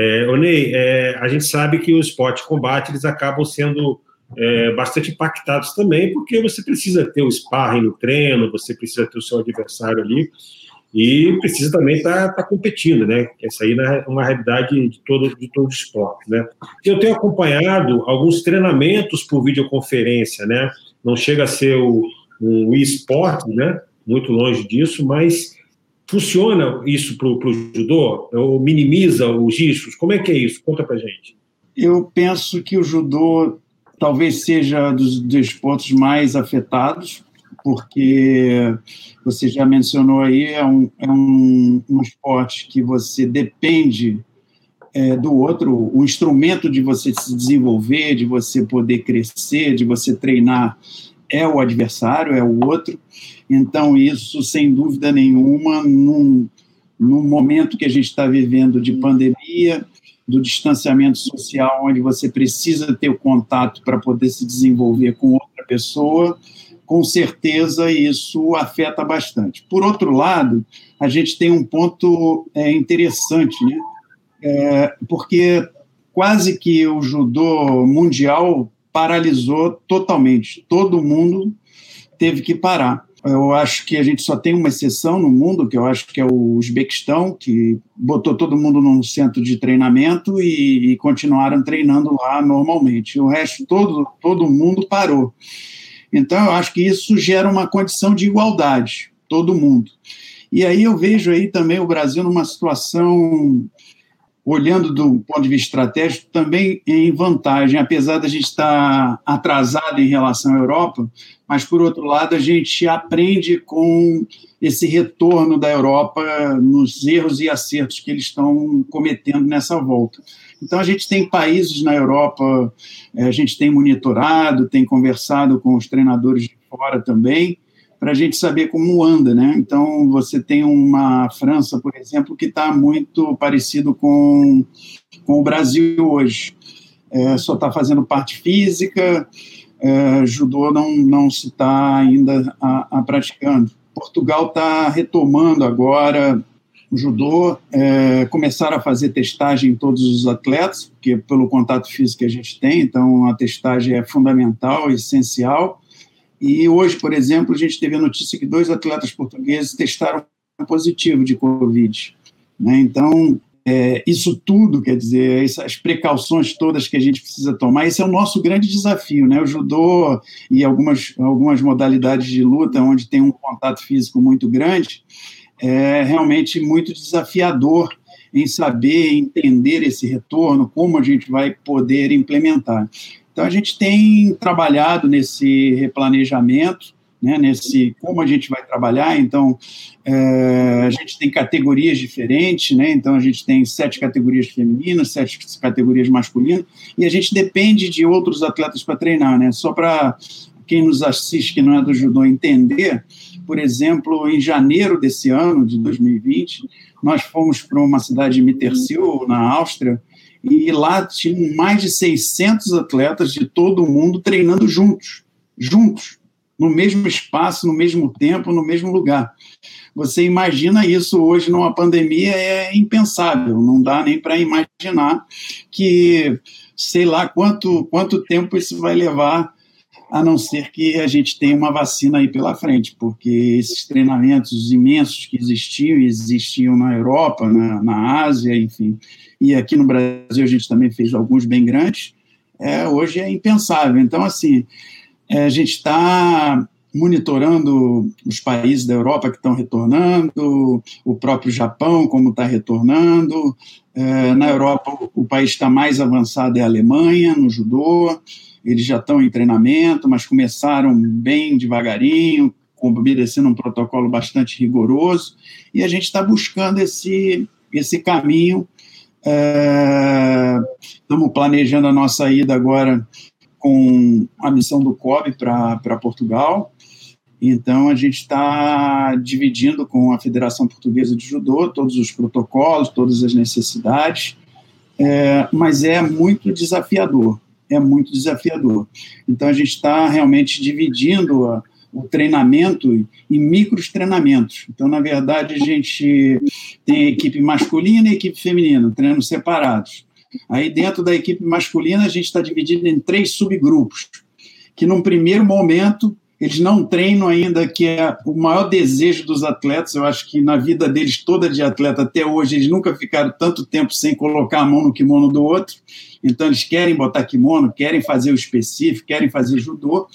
É, o Ney, é, a gente sabe que o esporte combate eles acabam sendo é, bastante impactados também, porque você precisa ter o sparring no treino, você precisa ter o seu adversário ali e precisa também estar tá, tá competindo, né? Essa aí é uma realidade de todo de todo esporte, né? Eu tenho acompanhado alguns treinamentos por videoconferência, né? Não chega a ser o, o esporte, né? Muito longe disso, mas Funciona isso para o judô? Ou minimiza os riscos? Como é que é isso? Conta para gente. Eu penso que o judô talvez seja dos, pontos mais afetados, porque você já mencionou aí, é um, é um, um esporte que você depende é, do outro, o instrumento de você se desenvolver, de você poder crescer, de você treinar é o adversário, é o outro. Então, isso, sem dúvida nenhuma, num, num momento que a gente está vivendo de pandemia, do distanciamento social, onde você precisa ter o contato para poder se desenvolver com outra pessoa, com certeza isso afeta bastante. Por outro lado, a gente tem um ponto é, interessante, né? É, porque quase que o judô mundial paralisou totalmente. Todo mundo teve que parar. Eu acho que a gente só tem uma exceção no mundo, que eu acho que é o Uzbequistão, que botou todo mundo num centro de treinamento e, e continuaram treinando lá normalmente. O resto, todo, todo mundo parou. Então, eu acho que isso gera uma condição de igualdade, todo mundo. E aí eu vejo aí também o Brasil numa situação olhando do ponto de vista estratégico, também em vantagem, apesar da gente estar atrasado em relação à Europa, mas, por outro lado, a gente aprende com esse retorno da Europa nos erros e acertos que eles estão cometendo nessa volta. Então, a gente tem países na Europa, eh, a gente tem monitorado, tem conversado com os treinadores de fora também, para a gente saber como anda, né? Então, você tem uma França, por exemplo, que está muito parecido com, com o Brasil hoje. É, só está fazendo parte física, é, judô não, não se está ainda a, a praticando. Portugal está retomando agora o judô, é, começaram a fazer testagem em todos os atletas, porque pelo contato físico que a gente tem, então a testagem é fundamental, essencial. E hoje, por exemplo, a gente teve a notícia que dois atletas portugueses testaram positivo de Covid. Né? Então, é, isso tudo, quer dizer, essas precauções todas que a gente precisa tomar, esse é o nosso grande desafio, né? O judô e algumas, algumas modalidades de luta onde tem um contato físico muito grande, é realmente muito desafiador em saber entender esse retorno, como a gente vai poder implementar. Então, a gente tem trabalhado nesse replanejamento, né, nesse como a gente vai trabalhar. Então, é, a gente tem categorias diferentes, né? Então, a gente tem sete categorias femininas, sete categorias masculinas, e a gente depende de outros atletas para treinar, né? Só para quem nos assiste, que não é do judô, entender, por exemplo, em janeiro desse ano, de 2020, nós fomos para uma cidade de Mittersil, na Áustria, e lá tinham mais de 600 atletas de todo o mundo treinando juntos, juntos no mesmo espaço, no mesmo tempo, no mesmo lugar. Você imagina isso hoje numa pandemia é impensável, não dá nem para imaginar que sei lá quanto quanto tempo isso vai levar a não ser que a gente tenha uma vacina aí pela frente, porque esses treinamentos imensos que existiam, existiam na Europa, na, na Ásia, enfim, e aqui no Brasil a gente também fez alguns bem grandes, é, hoje é impensável. Então, assim, é, a gente está monitorando os países da Europa que estão retornando, o próprio Japão, como está retornando. É, na Europa, o país está mais avançado é a Alemanha, no judô. Eles já estão em treinamento, mas começaram bem devagarinho, obedecendo um protocolo bastante rigoroso. E a gente está buscando esse, esse caminho. É, estamos planejando a nossa ida agora com a missão do COB para Portugal. Então, a gente está dividindo com a Federação Portuguesa de Judô todos os protocolos, todas as necessidades, é, mas é muito desafiador. É muito desafiador. Então, a gente está realmente dividindo a, o treinamento em micros treinamentos. Então, na verdade, a gente tem a equipe masculina e a equipe feminina, treinos separados. Aí, dentro da equipe masculina, a gente está dividido em três subgrupos, que num primeiro momento eles não treinam ainda, que é o maior desejo dos atletas. Eu acho que na vida deles toda de atleta até hoje, eles nunca ficaram tanto tempo sem colocar a mão no kimono do outro. Então, eles querem botar kimono, querem fazer o específico, querem fazer judô.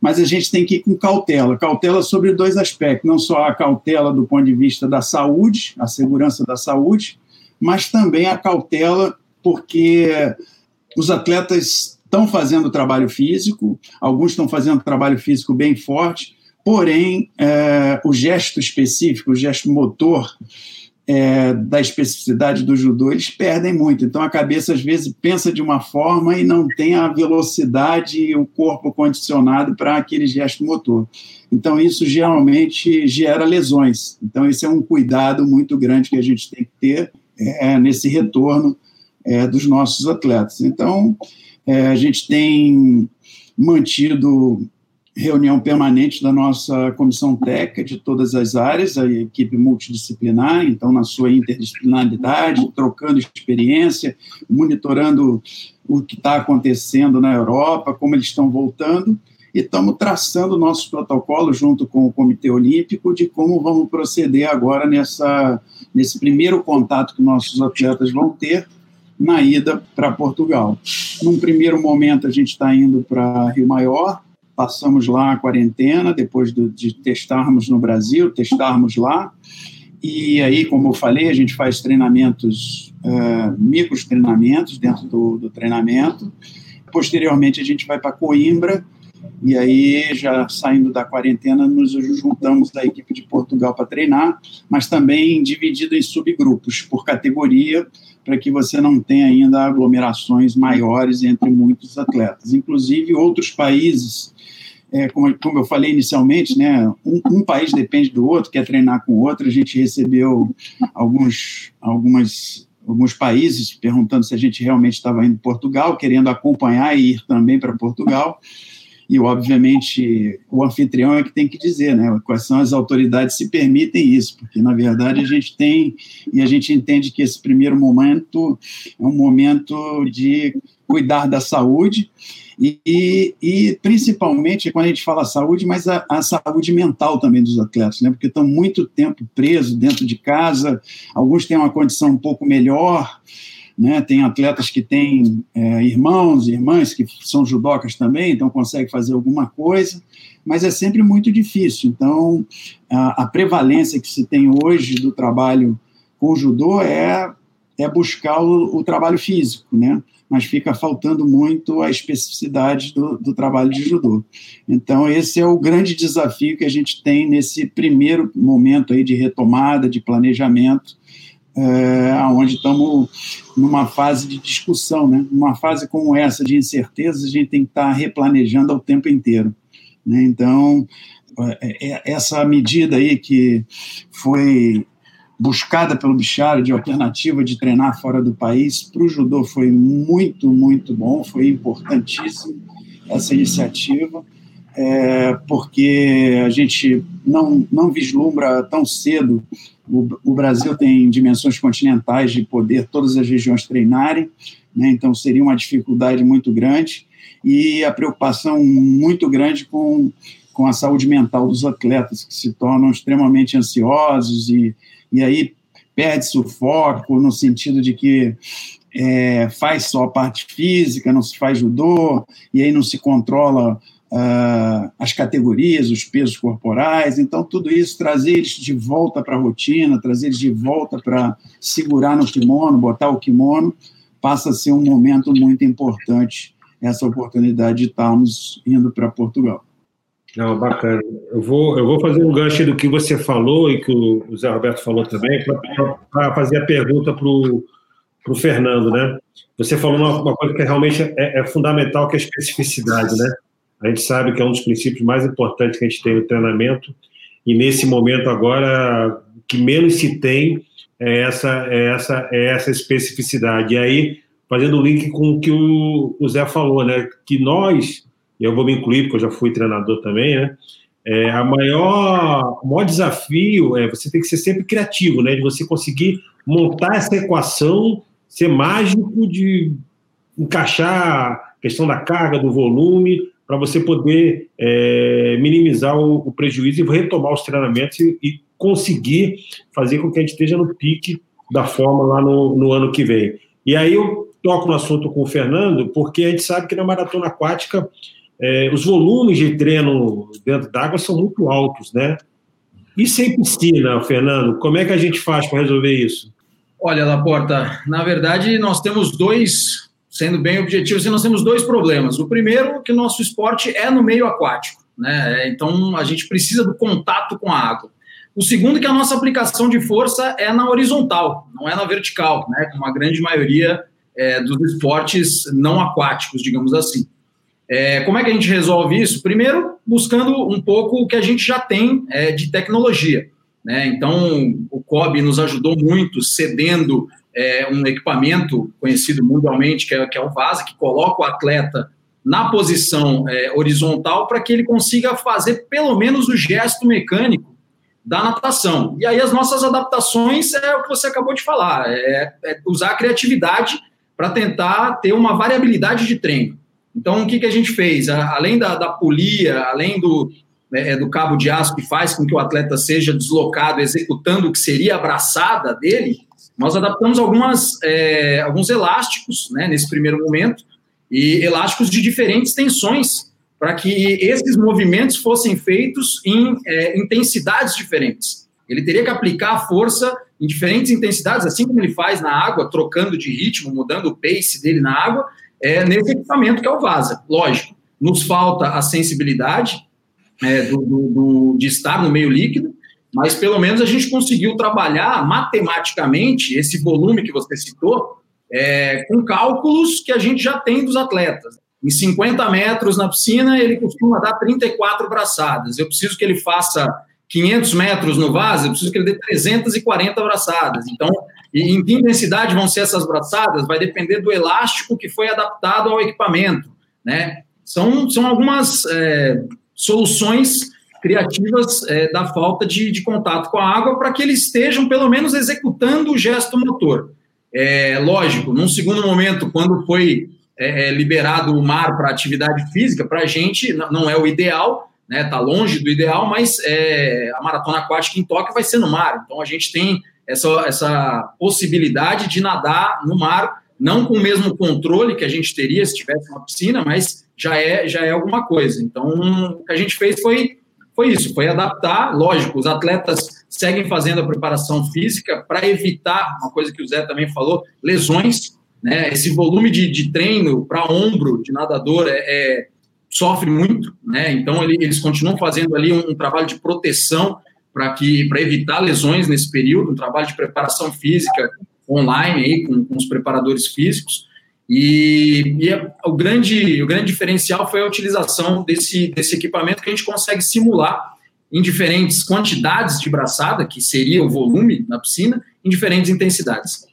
Mas a gente tem que ir com cautela. Cautela sobre dois aspectos: não só a cautela do ponto de vista da saúde, a segurança da saúde, mas também a cautela porque os atletas estão fazendo trabalho físico, alguns estão fazendo trabalho físico bem forte, porém é, o gesto específico, o gesto motor é, da especificidade do judô, eles perdem muito. Então a cabeça às vezes pensa de uma forma e não tem a velocidade e o corpo condicionado para aquele gesto motor. Então isso geralmente gera lesões. Então esse é um cuidado muito grande que a gente tem que ter é, nesse retorno é, dos nossos atletas. Então, é, a gente tem mantido reunião permanente da nossa comissão técnica de todas as áreas, a equipe multidisciplinar, então, na sua interdisciplinaridade, trocando experiência, monitorando o que está acontecendo na Europa, como eles estão voltando, e estamos traçando nossos protocolos junto com o Comitê Olímpico de como vamos proceder agora nessa, nesse primeiro contato que nossos atletas vão ter na ida para Portugal. Num primeiro momento, a gente está indo para Rio Maior, passamos lá a quarentena, depois de, de testarmos no Brasil, testarmos lá. E aí, como eu falei, a gente faz treinamentos, uh, micros treinamentos dentro do, do treinamento. Posteriormente, a gente vai para Coimbra, e aí, já saindo da quarentena, nos juntamos à equipe de Portugal para treinar, mas também dividido em subgrupos, por categoria, para que você não tenha ainda aglomerações maiores entre muitos atletas. Inclusive, outros países, é, como, como, eu falei inicialmente, né, um, um, país depende do outro, quer treinar com o outro. A gente recebeu alguns, algumas, alguns países perguntando se a gente realmente estava indo para Portugal, querendo acompanhar e ir também para Portugal. E, obviamente, o anfitrião é que tem que dizer, né, quais são as autoridades se permitem isso, porque, na verdade, a gente tem, e a gente entende que esse primeiro momento é um momento de cuidar da saúde, e, e, e, principalmente quando a gente fala saúde, mas a, a, saúde mental também dos atletas, né? Porque estão muito tempo presos dentro de casa, alguns têm uma condição um pouco melhor, né? Tem atletas que têm é, irmãos, irmãs que são judocas também, então conseguem fazer alguma coisa, mas é sempre muito difícil. Então, a, a prevalência que se tem hoje do trabalho com judô é, é buscar o, o trabalho físico, né? mas fica faltando muito a especificidade do, do, trabalho de judô. Então, esse é o grande desafio que a gente tem nesse primeiro momento aí de retomada, de planejamento, é, onde estamos numa fase de discussão, né? Numa fase como essa de incertezas, a gente tem que estar tá replanejando ao tempo inteiro. Né? Então, é, é, essa medida aí que foi buscada pelo Bichara de alternativa de treinar fora do país para o judô foi muito, muito bom, foi importantíssimo essa iniciativa, é, porque a gente não, não vislumbra tão cedo. O, o, Brasil tem dimensões continentais de poder todas as regiões treinarem, né, então seria uma dificuldade muito grande e a preocupação muito grande com, com a saúde mental dos atletas, que se tornam extremamente ansiosos e e aí perde-se o foco no sentido de que é, faz só a parte física, não se faz judô, e aí não se controla uh, as categorias, os pesos corporais. Então, tudo isso, trazer eles de volta para a rotina, trazer eles de volta para segurar no kimono, botar o kimono, passa a ser um momento muito importante, essa oportunidade de estarmos indo para Portugal. Não, bacana. Eu vou, eu vou fazer um gancho do que você falou e que o Zé Roberto falou também, para fazer a pergunta para o Fernando, né? Você falou uma, uma coisa que realmente é, é, fundamental, que é a especificidade, né? A gente sabe que é um dos princípios mais importantes que a gente tem no treinamento, e nesse momento agora, o que menos se tem é essa, é essa, é essa especificidade. E aí, fazendo o link com o que o, Zé falou, né? Que nós e eu vou me incluir, porque eu já fui treinador também, né? É, a maior, o maior desafio é você tem que ser sempre criativo, né? De você conseguir montar essa equação, ser mágico de encaixar a questão da carga, do volume, para você poder é, minimizar o, o, prejuízo e retomar os treinamentos e, e, conseguir fazer com que a gente esteja no pique da forma lá no, no ano que vem. E aí eu toco no assunto com o Fernando, porque a gente sabe que na maratona aquática é, os volumes de treino dentro d'água são muito altos, né? E sem piscina, Fernando, como é que a gente faz para resolver isso? Olha, Laporta, na verdade nós temos dois, sendo bem objetivos, nós temos dois problemas. O primeiro, que o nosso esporte é no meio aquático, né? Então a gente precisa do contato com a água. O segundo, que a nossa aplicação de força é na horizontal, não é na vertical, né? Como a grande maioria é, dos esportes não aquáticos, digamos assim. É, como é que a gente resolve isso? Primeiro, buscando um pouco o que a gente já tem é, de tecnologia. Né? Então, o COB nos ajudou muito, cedendo é, um equipamento conhecido mundialmente, que é, que é o VASA, que coloca o atleta na posição é, horizontal para que ele consiga fazer pelo menos o gesto mecânico da natação. E aí as nossas adaptações é o que você acabou de falar, é, é usar a criatividade para tentar ter uma variabilidade de treino. Então, o que, que a gente fez? Além da, da polia, além do, né, é, do cabo de aço que faz com que o atleta seja deslocado executando o que seria a braçada dele, nós adaptamos algumas, é, alguns elásticos né, nesse primeiro momento, e elásticos de diferentes tensões, para que esses movimentos fossem feitos em é, intensidades diferentes. Ele teria que aplicar a força em diferentes intensidades, assim como ele faz na água, trocando de ritmo, mudando o pace dele na água, é, nesse equipamento que é o VASA. Lógico, nos falta a sensibilidade é, do, do, do, de estar no meio líquido, mas pelo menos a gente conseguiu trabalhar matematicamente esse volume que você citou é, com cálculos que a gente já tem dos atletas. Em 50 metros na piscina, ele costuma dar 34 braçadas. Eu preciso que ele faça 500 metros no vaso, eu preciso que ele dê 340 braçadas. Então, em que intensidade vão ser essas braçadas? Vai depender do elástico que foi adaptado ao equipamento, né? são, são algumas é, soluções criativas é, da falta de, de, contato com a água para que eles estejam, pelo menos, executando o gesto motor. É, lógico, num segundo momento, quando foi é, é liberado o mar para atividade física, para a gente não é o ideal, né? Está longe do ideal, mas é, a maratona aquática em Tóquio vai ser no mar. Então a gente tem essa, essa possibilidade de nadar no mar, não com o mesmo controle que a gente teria se tivesse uma piscina, mas já é, já é alguma coisa. Então o que a gente fez foi foi isso, foi adaptar. Lógico, os atletas seguem fazendo a preparação física para evitar, uma coisa que o Zé também falou, lesões. Né? Esse volume de, de treino para ombro de nadador é, é, sofre muito, né? Então ele, eles continuam fazendo ali um, um trabalho de proteção para que para evitar lesões nesse período, um trabalho de preparação física online aí com, com os preparadores físicos. E, e, o, grande, o grande diferencial foi a utilização desse, desse equipamento que a gente consegue simular em diferentes quantidades de braçada, que seria o volume na piscina, em diferentes intensidades.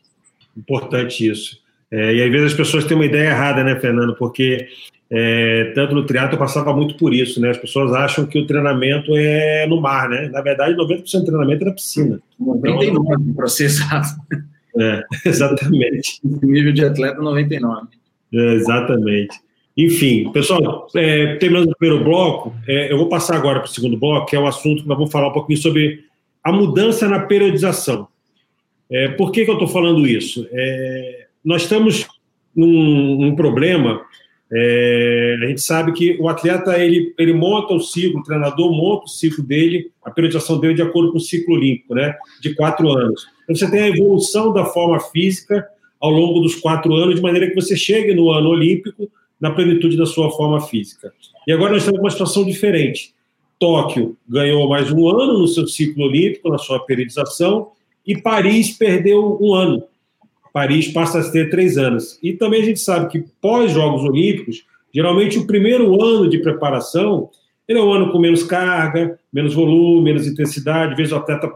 Importante isso. É, e às vezes as pessoas têm uma ideia errada, né, Fernando? Porque é, tanto no triatlo eu passava muito por isso, né? As pessoas acham que o treinamento é no mar, né? Na verdade, 90% do treinamento é na piscina. 99% então, processado. É, exatamente. nível de atleta 99. É, exatamente. Enfim, pessoal, é, terminando o primeiro bloco, é, eu vou passar agora para o segundo bloco, que é o assunto que nós vamos falar um pouquinho sobre a mudança na periodização. É, por que, que eu estou falando isso? É, nós estamos num, num problema. É, a gente sabe que o atleta ele, ele monta o ciclo, o treinador monta o ciclo dele, a periodização dele de acordo com o ciclo olímpico, né, de quatro anos. Então, você tem a evolução da forma física ao longo dos quatro anos, de maneira que você chegue no ano olímpico na plenitude da sua forma física. E agora nós temos uma situação diferente. Tóquio ganhou mais um ano no seu ciclo olímpico, na sua periodização, e Paris perdeu um ano. Paris passa a ter três anos. E também a gente sabe que pós-Jogos Olímpicos, geralmente o primeiro ano de preparação, ele é um ano com menos carga, menos volume, menos intensidade, às vezes o atleta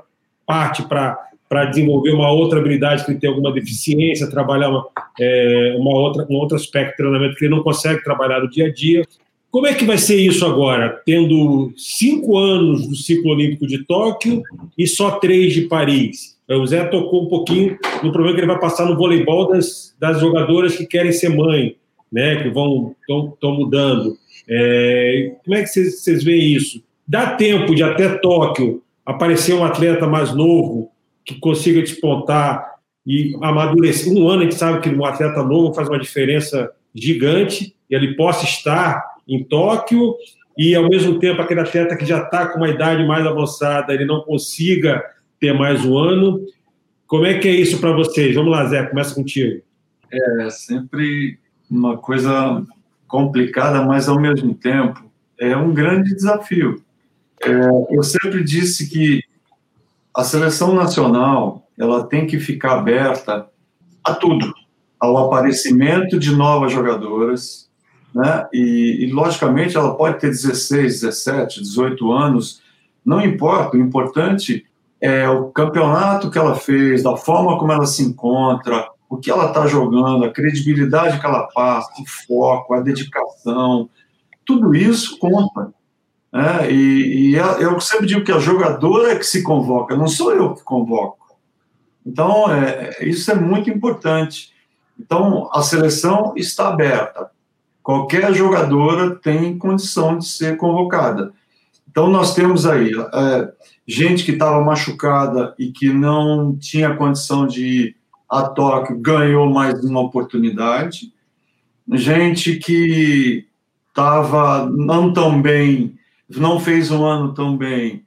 parte para para desenvolver uma outra habilidade que ele tem alguma deficiência, trabalhar uma, é, uma outra, um outro aspecto de treinamento que ele não consegue trabalhar no dia a dia. Como é que vai ser isso agora, tendo cinco anos do ciclo olímpico de Tóquio e só três de Paris? O Zé tocou um pouquinho no problema que ele vai passar no voleibol das, das jogadoras que querem ser mãe, né, que vão estão mudando. É, como é que vocês veem isso? Dá tempo de até Tóquio aparecer um atleta mais novo que consiga despontar e amadurecer. Um ano a gente sabe que um atleta novo faz uma diferença gigante e ele possa estar em Tóquio e ao mesmo tempo aquele atleta que já está com uma idade mais avançada ele não consiga ter mais um ano. Como é que é isso para vocês? Vamos lá, Zé, começa contigo. É sempre uma coisa complicada, mas ao mesmo tempo é um grande desafio. É, eu sempre disse que a seleção nacional ela tem que ficar aberta a tudo, ao aparecimento de novas jogadoras, né? E, e, logicamente ela pode ter 16, 17, 18 anos, não importa. O importante é o campeonato que ela fez, da forma como ela se encontra, o que ela está jogando, a credibilidade que ela passa, o foco, a dedicação, tudo isso conta. É, e, e, eu sempre digo que a jogadora que se convoca, não sou eu que convoco. Então, é, isso é muito importante. Então, a seleção está aberta. Qualquer jogadora tem condição de ser convocada. Então, nós temos aí é, gente que estava machucada e que não tinha condição de ir a Tóquio, ganhou mais uma oportunidade. Gente que estava não tão bem não fez um ano tão bem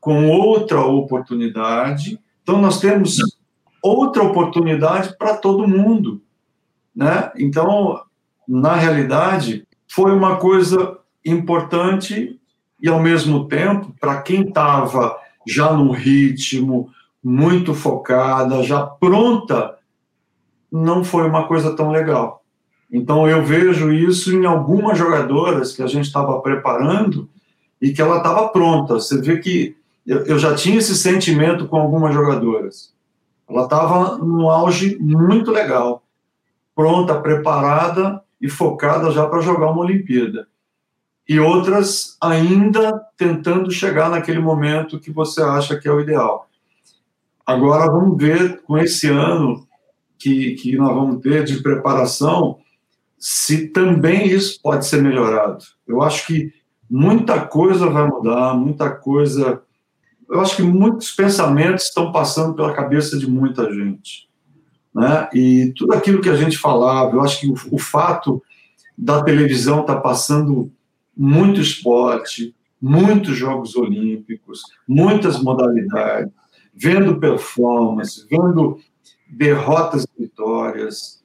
com outra oportunidade. Então, nós temos outra oportunidade para todo mundo. Né? Então, na realidade, foi uma coisa importante e, ao mesmo tempo, para quem estava já no ritmo, muito focada, já pronta, não foi uma coisa tão legal. Então, eu vejo isso em algumas jogadoras que a gente estava preparando e que ela estava pronta. Você vê que eu, eu, já tinha esse sentimento com algumas jogadoras. Ela estava num auge muito legal, pronta, preparada, e focadas já para jogar uma Olimpíada. E outras ainda tentando chegar naquele momento que você acha que é o ideal. Agora vamos ver com esse ano que, que nós vamos ter de preparação se também isso pode ser melhorado. Eu acho que muita coisa vai mudar, muita coisa. Eu acho que muitos pensamentos estão passando pela cabeça de muita gente. Né? E tudo aquilo que a gente falava, eu acho que o, o fato da televisão estar tá passando muito esporte, muitos Jogos Olímpicos, muitas modalidades, vendo performance, vendo derrotas e vitórias.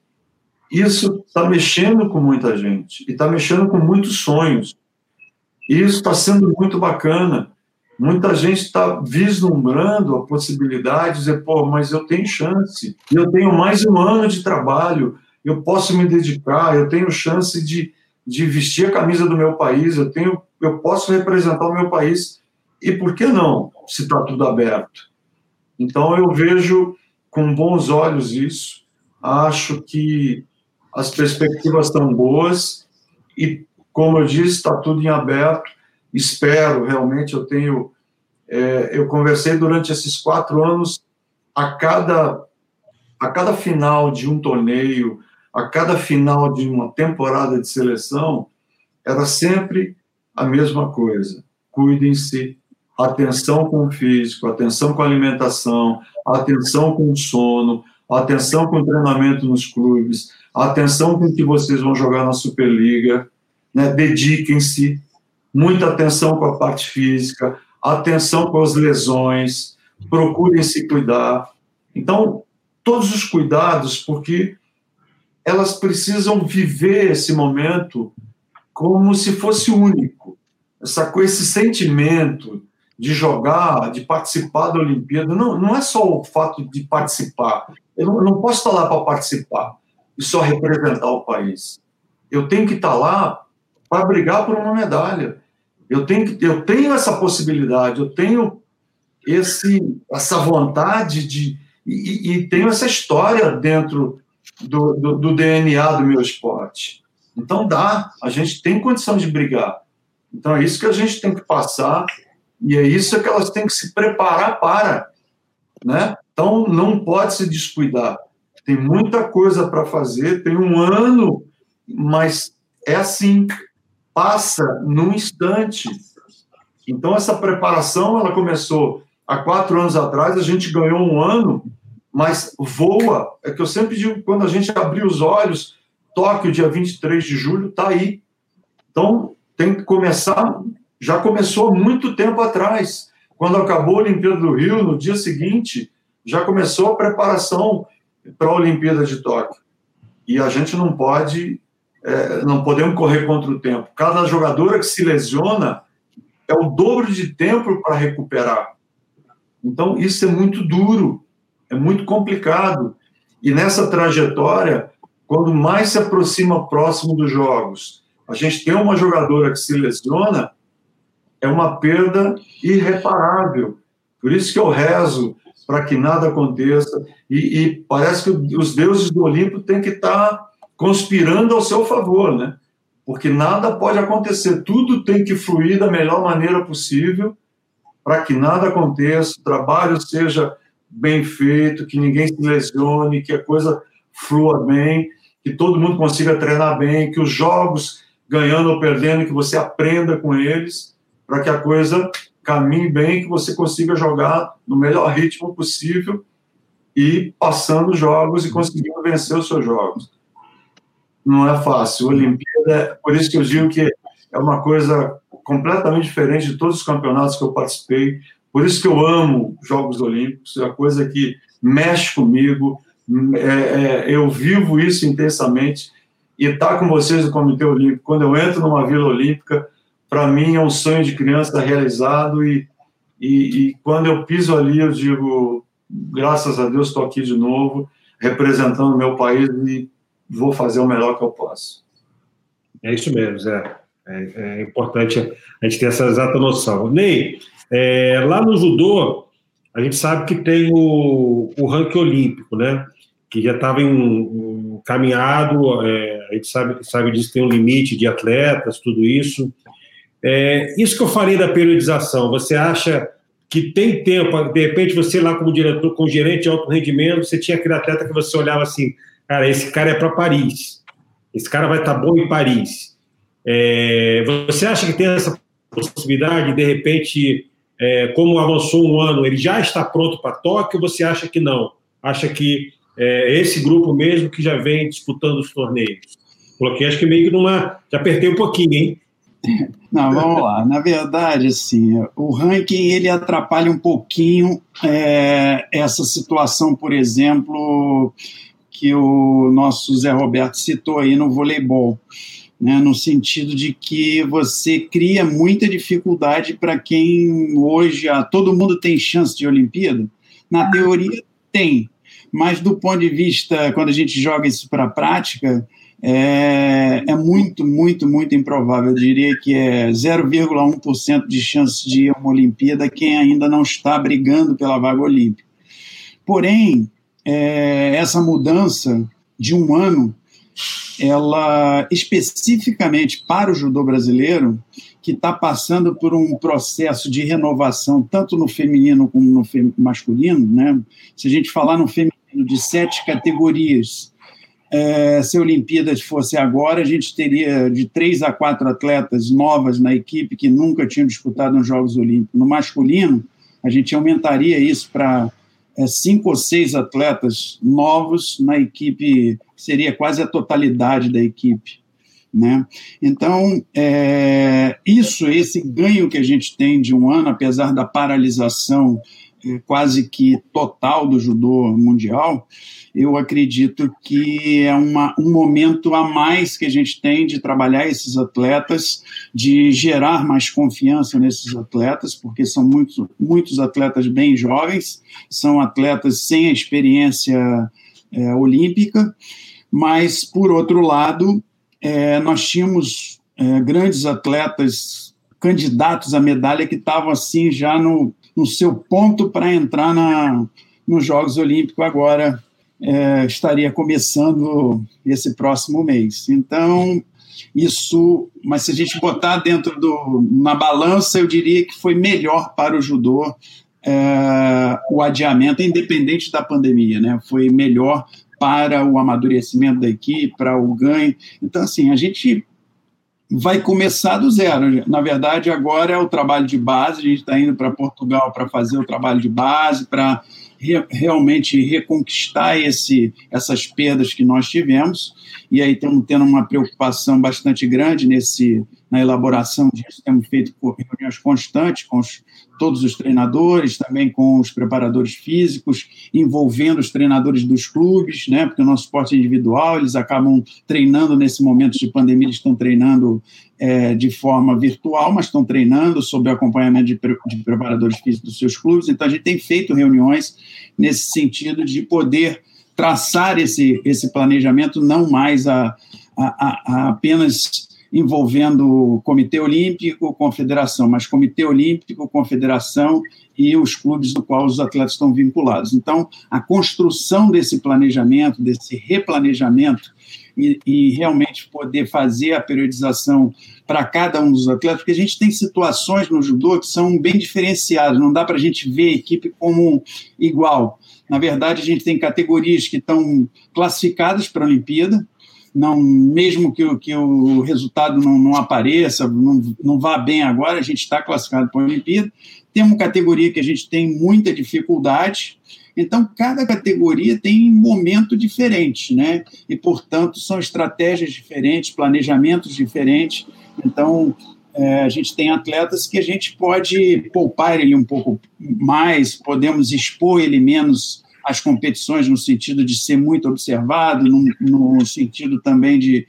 Isso está mexendo com muita gente e está mexendo com muitos sonhos. E isso está sendo muito bacana. Muita gente está vislumbrando a possibilidade de dizer, pô, mas eu tenho chance, eu tenho mais um ano de trabalho, eu posso me dedicar, eu tenho chance de, de vestir a camisa do meu país, eu tenho, eu posso representar o meu país. E por que não, se está tudo aberto? Então eu vejo com bons olhos isso, acho que as perspectivas estão boas e, como eu disse, está tudo em aberto. Espero realmente, eu tenho, é, eu conversei durante esses quatro anos, a cada, a cada final de um torneio, a cada final de uma temporada de seleção, era sempre a mesma coisa. Cuidem-se, atenção com o físico, atenção com a alimentação, atenção com o sono, atenção com o treinamento nos clubes, atenção com o que vocês vão jogar na Superliga, né? dediquem-se, muita atenção com a parte física, atenção com as lesões, procurem se cuidar. Então, todos os cuidados, porque elas precisam viver esse momento como se fosse único. Essa, esse sentimento de jogar, de participar da Olimpíada, não, não é só o fato de participar. Eu não, eu não posso estar lá para participar e só representar o país. Eu tenho que estar lá para brigar por uma medalha. Eu tenho, eu tenho essa possibilidade, eu tenho esse, essa vontade de. E, e tenho essa história dentro do, do, do, DNA do meu esporte. Então dá, a gente tem condição de brigar. Então é isso que a gente tem que passar e é isso que elas têm que se preparar para, né? Então não pode se descuidar. Tem muita coisa para fazer, tem um ano, mas é assim, passa num instante. Então, essa preparação, ela começou há quatro anos atrás, a gente ganhou um ano, mas voa. É que eu sempre digo, quando a gente abrir os olhos, Tóquio, dia 23 de julho, está aí. Então, tem que começar, já começou muito tempo atrás. Quando acabou a Olimpíada do Rio, no dia seguinte, já começou a preparação para a Olimpíada de Tóquio. E a gente não pode é, não podemos correr contra o tempo. Cada jogadora que se lesiona é o dobro de tempo para recuperar. Então, isso é muito duro, é muito complicado. E nessa trajetória, quando mais se aproxima próximo dos jogos, a gente tem uma jogadora que se lesiona, é uma perda irreparável. Por isso que eu rezo para que nada aconteça. E, e, parece que os deuses do Olimpo têm que estar conspirando ao seu favor, né? Porque nada pode acontecer, tudo tem que fluir da melhor maneira possível para que nada aconteça, o trabalho seja bem feito, que ninguém se lesione, que a coisa flua bem, que todo mundo consiga treinar bem, que os jogos, ganhando ou perdendo, que você aprenda com eles, para que a coisa caminhe bem, que você consiga jogar no melhor ritmo possível e passando jogos e conseguindo vencer os seus jogos não é fácil. Olimpíada, por isso que eu digo que é uma coisa completamente diferente de todos os campeonatos que eu participei. Por isso que eu amo Jogos Olímpicos, é uma coisa que mexe comigo, é, é, eu vivo isso intensamente. E estar tá com vocês no Comitê Olímpico, quando eu entro numa Vila Olímpica, para mim é um sonho de criança realizado. E, e, e quando eu piso ali, eu digo, graças a Deus, estou aqui de novo, representando o meu país e vou fazer o melhor que eu posso. É isso mesmo, Zé. É, é importante a gente ter essa exata noção. Ney, é, lá no judô, a gente sabe que tem o, o ranking olímpico, né? Que já estava encaminhado, é, A gente sabe, sabe disso, tem um limite de atletas, tudo isso. É, isso que eu falei da periodização, você acha que tem tempo, de repente você lá como diretor, como gerente de alto rendimento, você tinha aquele atleta que você olhava assim, cara, esse cara é para Paris, esse cara vai estar tá bom em Paris. É, você acha que tem essa possibilidade, de repente, é, como avançou um ano, ele já está pronto para Tóquio, você acha que não? Acha que é esse grupo mesmo que já vem disputando os torneios? Coloquei, acho que meio que numa. Já apertei um pouquinho, hein? Não, vamos lá. Na verdade, assim, o ranking ele atrapalha um pouquinho é, essa situação, por exemplo, que o nosso Zé Roberto citou aí no voleibol né, no sentido de que você cria muita dificuldade para quem hoje, ah, todo mundo tem chance de Olimpíada? Na teoria, tem, mas do ponto de vista, quando a gente joga isso para a prática, é, é, muito, muito, muito improvável. Eu diria que é 0,1% de chance de ir a uma Olimpíada quem ainda não está brigando pela vaga olímpica. Porém, é, essa mudança de um ano ela especificamente para o judô brasileiro, que está passando por um processo de renovação, tanto no feminino como no masculino. Né? Se a gente falar no feminino de sete categorias, é, se a Olimpíadas fosse agora, a gente teria de três a quatro atletas novas na equipe que nunca tinham disputado nos Jogos Olímpicos. No masculino, a gente aumentaria isso para é, cinco ou seis atletas novos na equipe, seria quase a totalidade da equipe. Né? Então, é, isso, esse ganho que a gente tem de um ano, apesar da paralisação quase que total do judô mundial, eu acredito que é uma, um momento a mais que a gente tem de trabalhar esses atletas, de gerar mais confiança nesses atletas, porque são muitos, muitos atletas bem jovens, são atletas sem a experiência é, olímpica, mas, por outro lado, é, nós tínhamos é, grandes atletas candidatos à medalha que estavam assim já no, no seu ponto para entrar na, nos Jogos Olímpicos agora é, estaria começando esse próximo mês. Então, isso, mas se a gente botar dentro do na balança, eu diria que foi melhor para o judô é, o adiamento, independente da pandemia, né? Foi melhor para o amadurecimento da equipe, para o ganho. Então, assim, a gente vai começar do zero. Na verdade, agora é o trabalho de base. A gente está indo para Portugal para fazer o trabalho de base, para re, realmente reconquistar esse, essas perdas que nós tivemos. E aí estamos tendo uma preocupação bastante grande nesse, na elaboração disso. Temos feito reuniões constantes com os, todos os treinadores, também com os preparadores físicos, envolvendo os treinadores dos clubes, né? porque o nosso esporte é individual, eles acabam treinando nesse momento de pandemia, eles estão treinando é, de forma virtual, mas estão treinando sob acompanhamento de, de preparadores físicos dos seus clubes. Então, a gente tem feito reuniões nesse sentido de poder traçar esse, esse planejamento não mais a, a, a apenas envolvendo o Comitê Olímpico, Confederação, mas Comitê Olímpico, Confederação e os clubes do qual os atletas estão vinculados. Então, a construção desse planejamento, desse replanejamento, e, e, realmente poder fazer a periodização para cada um dos atletas, porque a gente tem situações no judô que são bem diferenciadas, não dá para a gente ver a equipe como igual. Na verdade, a gente tem categorias que estão classificadas para a Olimpíada, não, mesmo que, que o resultado não, não apareça, não, não vá bem agora, a gente está classificado para a Olimpíada. Tem uma categoria que a gente tem muita dificuldade, então, cada categoria tem momento diferente, né? E, portanto, são estratégias diferentes, planejamentos diferentes. Então, é, a gente tem atletas que a gente pode poupar ele um pouco mais, podemos expor ele menos às competições, no sentido de ser muito observado, no, no sentido também de,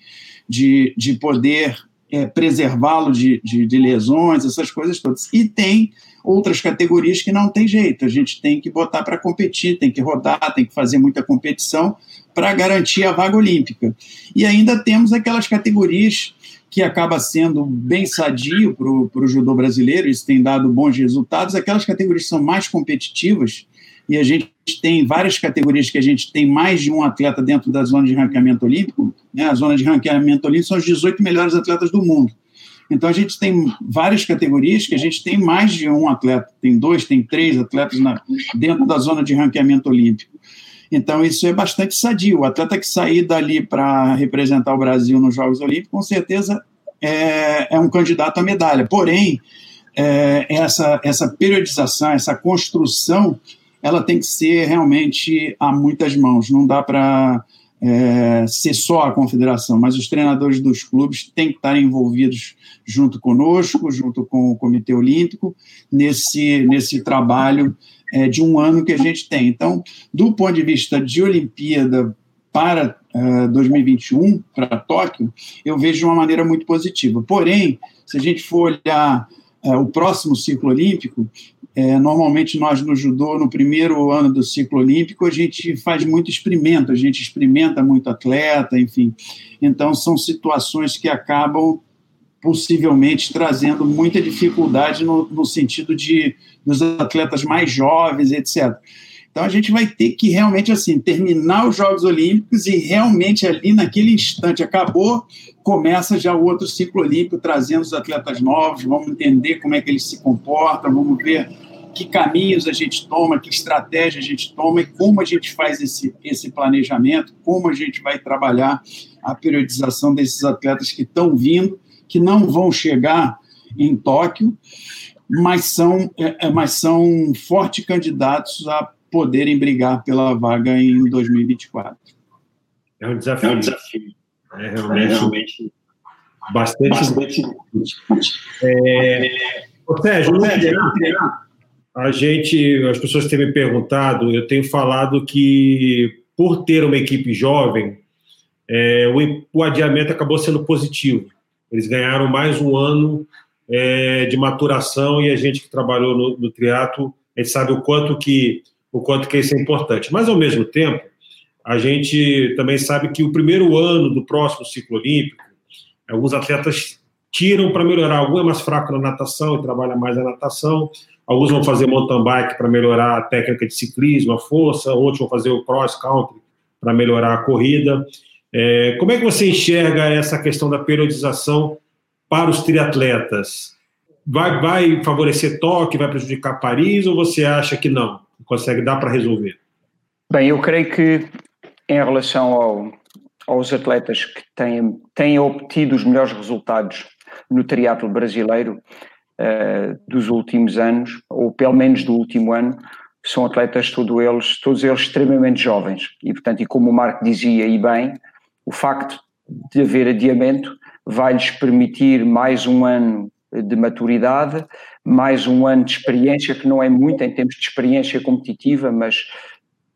de, de poder é, preservá-lo de, de, de lesões, essas coisas todas. E tem outras categorias que não tem jeito, a gente tem que botar para competir, tem que rodar, tem que fazer muita competição para garantir a vaga olímpica. E ainda temos aquelas categorias que acaba sendo bem sadio para o judô brasileiro, isso tem dado bons resultados, aquelas categorias que são mais competitivas, e a gente tem várias categorias que a gente tem mais de um atleta dentro da zona de ranqueamento olímpico, né? a zona de ranqueamento olímpico são os 18 melhores atletas do mundo. Então a gente tem várias categorias que a gente tem mais de um atleta, tem dois, tem três atletas na, dentro da zona de ranqueamento olímpico. Então isso é bastante sadio. O atleta que sair dali para representar o Brasil nos Jogos Olímpicos, com certeza é, é um candidato à medalha. Porém, é, essa, essa periodização, essa construção, ela tem que ser realmente a muitas mãos. Não dá para é, ser só a confederação, mas os treinadores dos clubes têm que estar envolvidos junto conosco, junto com o Comitê Olímpico, nesse, nesse trabalho é, de um ano que a gente tem. Então, do ponto de vista de Olimpíada para uh, 2021, para Tóquio, eu vejo de uma maneira muito positiva. Porém, se a gente for olhar uh, o próximo ciclo olímpico, é, normalmente nós no judô, no primeiro ano do ciclo olímpico, a gente faz muito experimento, a gente experimenta muito atleta, enfim. Então, são situações que acabam possivelmente trazendo muita dificuldade no, no sentido de dos atletas mais jovens, etc. Então a gente vai ter que realmente assim terminar os Jogos Olímpicos e realmente ali naquele instante acabou, começa já o outro ciclo olímpico trazendo os atletas novos, vamos entender como é que eles se comportam, vamos ver que caminhos a gente toma, que estratégia a gente toma e como a gente faz esse, esse planejamento, como a gente vai trabalhar a periodização desses atletas que estão vindo, que não vão chegar em Tóquio, mas são, é, é mas são fortes candidatos a poderem brigar pela vaga em 2024. É um desafio. É, um desafio. é realmente, é realmente bastante. bastante... É, Sérgio, Sérgio, a gente, as pessoas têm me perguntado, eu tenho falado que por ter uma equipe jovem, é, o, o, adiamento acabou sendo positivo. Eles ganharam mais um ano é, de maturação e a gente que trabalhou no, no triatlo, a gente sabe o quanto que o quanto que isso é importante. Mas, ao mesmo tempo, a gente também sabe que o primeiro ano do próximo ciclo olímpico, alguns atletas tiram para melhorar. Algum é mais fraco na natação e trabalha mais a natação. Alguns vão fazer mountain bike para melhorar a técnica de ciclismo, a força. Outros vão fazer o cross country para melhorar a corrida. É, como é que você enxerga essa questão da periodização para os triatletas? Vai, vai favorecer Tóquio, vai prejudicar Paris ou você acha que não? Consegue dar para resolver? Bem, eu creio que em relação ao, aos atletas que têm, têm obtido os melhores resultados no triatlo brasileiro uh, dos últimos anos, ou pelo menos do último ano, são atletas todos eles, todos eles extremamente jovens. E, portanto, e como o Marco dizia e bem, o facto de haver adiamento vai-lhes permitir mais um ano de maturidade, mais um ano de experiência, que não é muito em termos de experiência competitiva, mas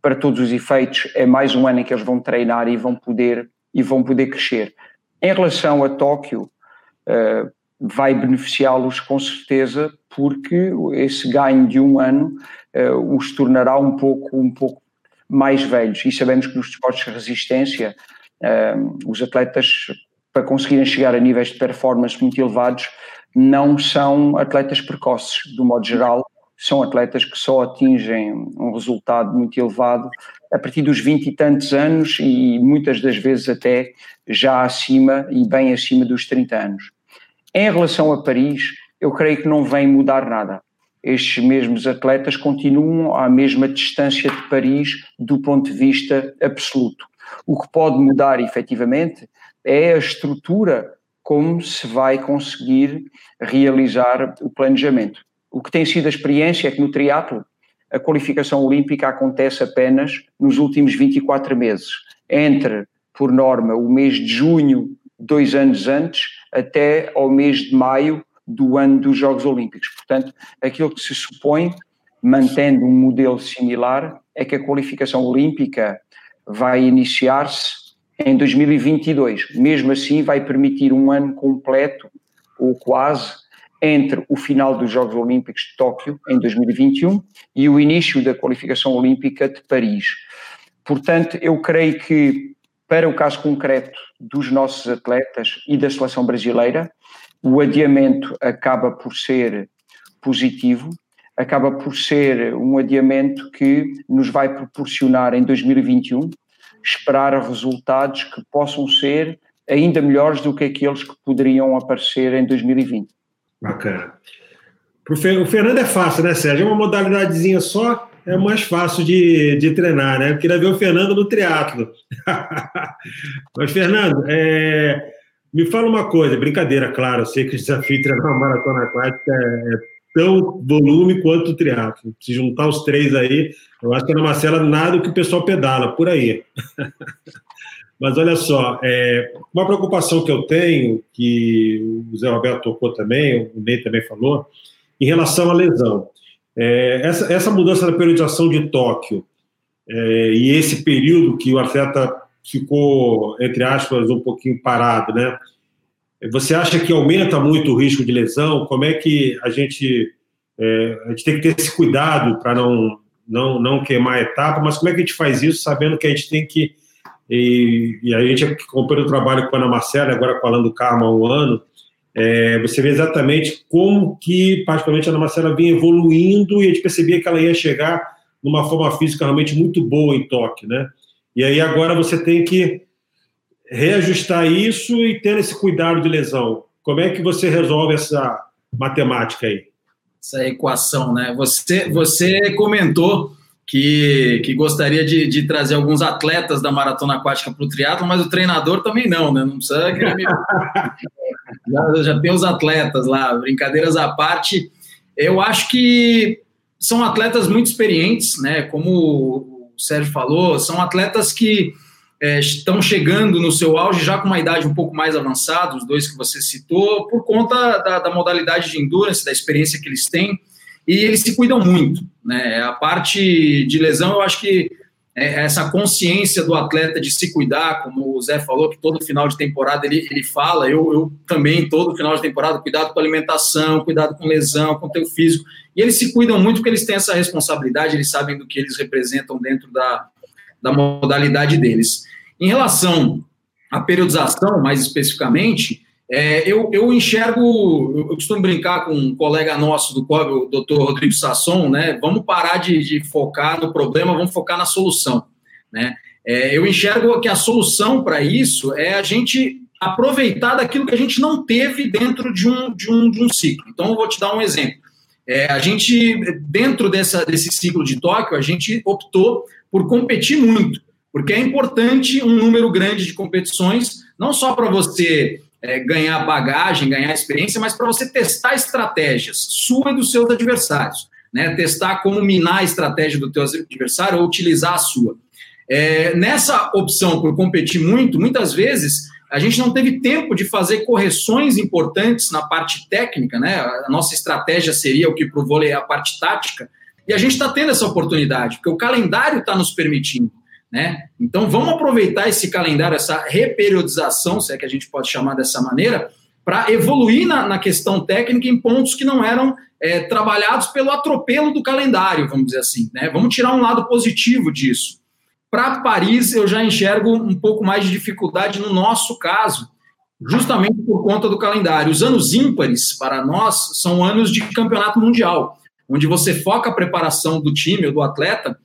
para todos os efeitos é mais um ano em que eles vão treinar e vão poder, e vão poder crescer. Em relação a Tóquio, uh, vai beneficiá-los com certeza, porque esse ganho de um ano uh, os tornará um pouco, um pouco mais velhos. E sabemos que nos esportes de resistência, uh, os atletas, para conseguirem chegar a níveis de performance muito elevados, não são atletas precoces, do modo geral, são atletas que só atingem um resultado muito elevado a partir dos 20 e tantos anos e muitas das vezes até já acima e bem acima dos 30 anos. Em relação a Paris, eu creio que não vem mudar nada. Estes mesmos atletas continuam à mesma distância de Paris do ponto de vista absoluto. O que pode mudar efetivamente é a estrutura como se vai conseguir realizar o planejamento. O que tem sido a experiência é que no triatlo a qualificação olímpica acontece apenas nos últimos 24 meses, entre, por norma, o mês de junho, dois anos antes, até ao mês de maio do ano dos Jogos Olímpicos. Portanto, aquilo que se supõe, mantendo um modelo similar, é que a qualificação olímpica vai iniciar-se em 2022. Mesmo assim, vai permitir um ano completo, ou quase, entre o final dos Jogos Olímpicos de Tóquio, em 2021, e o início da qualificação olímpica de Paris. Portanto, eu creio que, para o caso concreto dos nossos atletas e da seleção brasileira, o adiamento acaba por ser positivo, acaba por ser um adiamento que nos vai proporcionar em 2021 esperar resultados que possam ser ainda melhores do que aqueles que poderiam aparecer em 2020. Bacana. O Fernando é fácil, né, Sérgio? É uma modalidadezinha só, é mais fácil de, de treinar, né? Eu queria ver o Fernando no triatlo. Mas, Fernando, é, me fala uma coisa, brincadeira, claro, eu sei que o desafio de treinar uma maratona aquática é, é tão volume quanto o triatlo. Se juntar os três aí, eu acho que na Marcela nada que o pessoal pedala, por aí. Mas olha só, é, uma preocupação que eu tenho, que o Zé Roberto tocou também, o Ney também falou, em relação à lesão. É, essa, essa, mudança da periodização de Tóquio é, e esse período que o atleta ficou, entre aspas, um pouquinho parado, né? Você acha que aumenta muito o risco de lesão? Como é que a gente, é, a gente tem que ter esse cuidado para não, não, não queimar a etapa, mas como é que a gente faz isso sabendo que a gente tem que. E, e a gente acompanha o trabalho com a Ana Marcela, agora com a Alando Karma há um ano, é, você vê exatamente como que, particularmente, a Ana Marcela vinha evoluindo e a gente percebia que ela ia chegar numa forma física realmente muito boa em Tóquio, né? E aí agora você tem que reajustar isso e ter esse cuidado de lesão. Como é que você resolve essa matemática aí? Essa equação, né? Você, você comentou que, que gostaria de, de trazer alguns atletas da maratona aquática para o triatlo, mas o treinador também não, né? Não precisa me... já, já tem os atletas lá, brincadeiras à parte. Eu acho que são atletas muito experientes, né? Como o Sérgio falou, são atletas que é, estão chegando no seu auge já com uma idade um pouco mais avançada, os dois que você citou, por conta da, da modalidade de endurance, da experiência que eles têm, e eles se cuidam muito. Né? A parte de lesão, eu acho que é essa consciência do atleta de se cuidar, como o Zé falou, que todo final de temporada ele, ele fala, eu, eu também, todo final de temporada, cuidado com a alimentação, cuidado com lesão, com o teu físico, e eles se cuidam muito porque eles têm essa responsabilidade, eles sabem do que eles representam dentro da, da modalidade deles. Em relação à periodização, mais especificamente, é, eu, eu, enxergo, eu costumo brincar com um colega nosso do COB, o doutor Rodrigo Sasson, né? Vamos parar de, de, focar no problema, vamos focar na solução. Né? É, eu enxergo que a solução para isso é a gente aproveitar daquilo que a gente não teve dentro de um, de um, de um ciclo. Então, eu vou te dar um exemplo. É, a gente, dentro dessa, desse ciclo de Tóquio, a gente optou por competir muito, porque é importante um número grande de competições, não só para você é, ganhar bagagem, ganhar experiência, mas para você testar estratégias sua e dos seus adversários. Né? Testar como minar a estratégia do teu adversário ou utilizar a sua. É, nessa opção por competir muito, muitas vezes a gente não teve tempo de fazer correções importantes na parte técnica, né? A nossa estratégia seria o que para o vôlei é a parte tática, e a gente está tendo essa oportunidade, porque o calendário está nos permitindo. Né? Então vamos aproveitar esse calendário, essa reperiodização, se é que a gente pode chamar dessa maneira, para evoluir na, na, questão técnica em pontos que não eram é, trabalhados pelo atropelo do calendário, vamos dizer assim. Né? Vamos tirar um lado positivo disso. Para Paris, eu já enxergo um pouco mais de dificuldade no nosso caso, justamente por conta do calendário. Os anos ímpares, para nós, são anos de campeonato mundial, onde você foca a preparação do time ou do atleta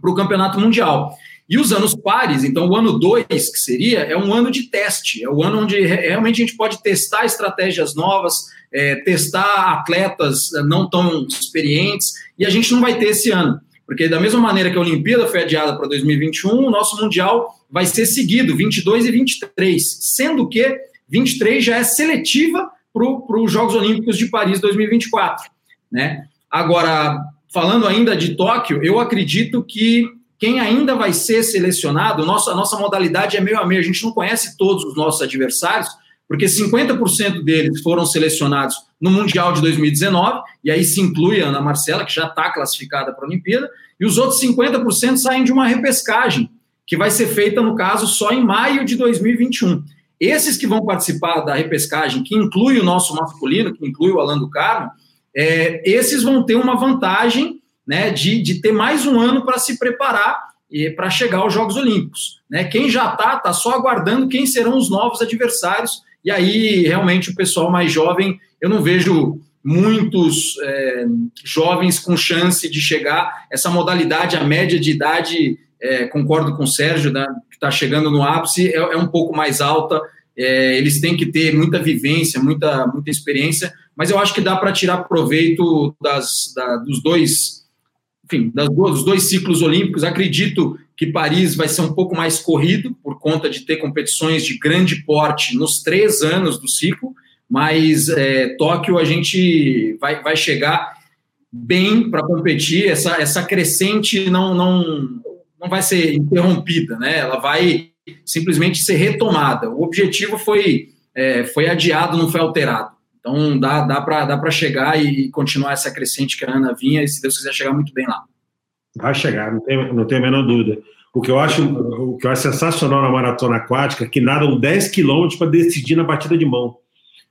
para o campeonato mundial. E os anos pares, então o ano 2, que seria, é um ano de teste, é o ano onde realmente a gente pode testar estratégias novas, é, testar atletas não tão experientes, e a gente não vai ter esse ano. Porque da mesma maneira que a Olimpíada foi adiada para 2021, o nosso Mundial vai ser seguido, 22 e 23, sendo que 23 já é seletiva para os Jogos Olímpicos de Paris 2024. Né? Agora, falando ainda de Tóquio, eu acredito que quem ainda vai ser selecionado, nossa, a nossa modalidade é meio a meio, a gente não conhece todos os nossos adversários, porque 50% deles foram selecionados no Mundial de 2019, e aí se inclui a Ana Marcela, que já está classificada para a Olimpíada, e os outros 50% saem de uma repescagem, que vai ser feita, no caso, só em maio de 2021. Esses que vão participar da repescagem, que inclui o nosso masculino, que inclui o Alan do Carmo, é, esses vão ter uma vantagem né, de, de ter mais um ano para se preparar e para chegar aos Jogos Olímpicos. Né? Quem já está, está só aguardando quem serão os novos adversários, e aí realmente o pessoal mais jovem, eu não vejo muitos é, jovens com chance de chegar. Essa modalidade, a média de idade, é, concordo com o Sérgio, né, que está chegando no ápice, é, é, um pouco mais alta. É, eles têm que ter muita vivência, muita, muita experiência, mas eu acho que dá para tirar proveito das, da, dos dois, enfim, das, dos dois ciclos olímpicos. Acredito que Paris vai ser um pouco mais corrido, por conta de ter competições de grande porte nos três anos do ciclo, mas é, Tóquio a gente vai, vai chegar bem para competir, essa, essa crescente não, não, não vai ser interrompida, né? ela vai simplesmente ser retomada. O objetivo foi, é, foi adiado, não foi alterado. Então dá, dá para dá chegar e continuar essa crescente que a Ana vinha, e se Deus quiser chegar muito bem lá. Vai chegar, não tem, não tem a menor dúvida. O que eu acho, o que eu acho sensacional na maratona aquática é que nadam 10 quilômetros para decidir na batida de mão.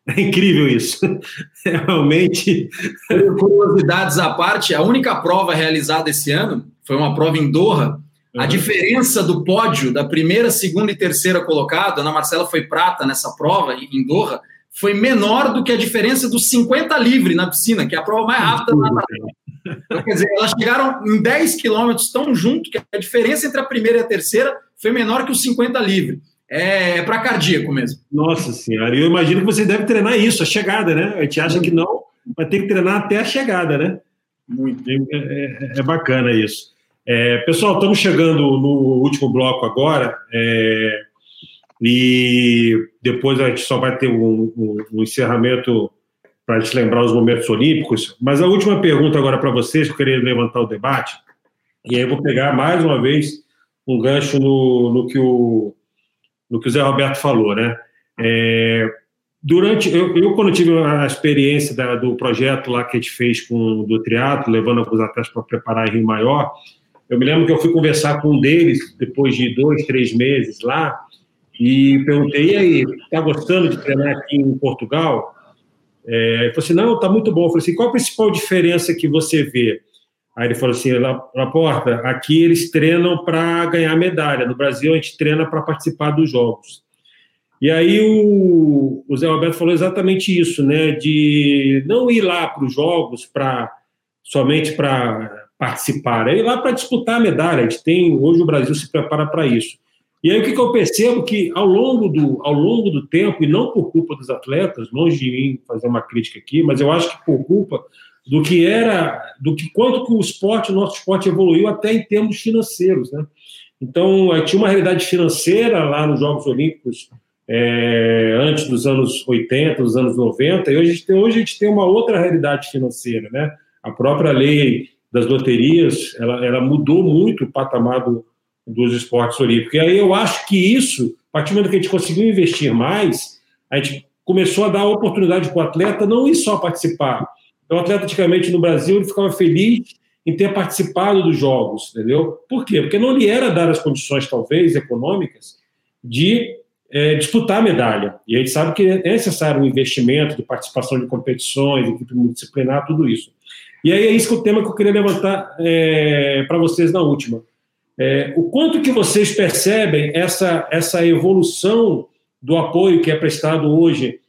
É incrível isso. É realmente. Curiosidades à parte, a única prova realizada esse ano foi uma prova em Doha. Uhum. A diferença do pódio da primeira, segunda e terceira colocada, Ana Marcela foi prata nessa prova em Doha, foi menor do que a diferença dos 50 livre na piscina, que é a prova mais rápida da natação. Então, quer dizer, elas chegaram em 10 quilômetros tão junto que a diferença entre a primeira e a terceira foi menor que os 50 livre. É, é para cardíaco mesmo. Nossa senhora, eu imagino que você deve treinar isso, a chegada, né? A gente acha que não, vai ter que treinar até a chegada, né? Muito. É, é, é bacana isso. É, pessoal, estamos chegando no último bloco agora. É, e depois a gente só vai ter um, um, um encerramento para te lembrar os momentos olímpicos. Mas a última pergunta agora para vocês, que eu queria levantar o debate, e aí eu vou pegar mais uma vez um gancho no, no, que, o, no que o Zé Roberto falou, né? É, durante eu, eu, quando tive a experiência da, do projeto lá que a gente fez com do triatlo levando alguns atletas para preparar Rio Maior eu me lembro que eu fui conversar com um deles depois de dois três meses lá e perguntei e aí está gostando de treinar aqui em Portugal é, ele falou assim, não, está muito bom. Eu falei assim, qual a principal diferença que você vê? Aí ele falou assim, Laporta, aqui eles treinam para ganhar medalha. No Brasil, a gente treina para participar dos jogos. E aí o, o, Zé Roberto falou exatamente isso, né? De não ir lá para os jogos para somente para participar, é ir lá para disputar a medalha. A gente tem hoje o Brasil se prepara para isso. E aí o que, que eu percebo que ao longo, do, ao longo do tempo, e não por culpa dos atletas, longe de mim fazer uma crítica aqui, mas eu acho que por culpa do que era, do que quanto que o esporte, o nosso esporte evoluiu até em termos financeiros, né? Então, tinha uma realidade financeira lá nos Jogos Olímpicos é, antes dos anos 80, dos anos 90, e hoje a, gente tem, hoje a gente tem uma outra realidade financeira, né? A própria lei das loterias, ela, ela mudou muito o patamar do, dos esportes olímpicos. E aí eu acho que isso, a partir do momento que a gente conseguiu investir mais, a gente começou a dar oportunidade para o atleta não ir só participar. Então, o atleta, antigamente, no Brasil, ele ficava feliz em ter participado dos jogos, entendeu? Por quê? Porque não lhe era dar as condições, talvez, econômicas, de é, disputar medalha. E a gente sabe que é necessário um investimento de participação de competições, equipe multidisciplinar, tudo isso. E aí é isso que o tema que eu queria levantar é, para vocês na última. É, o quanto que vocês percebem essa, essa evolução do apoio que é prestado hoje,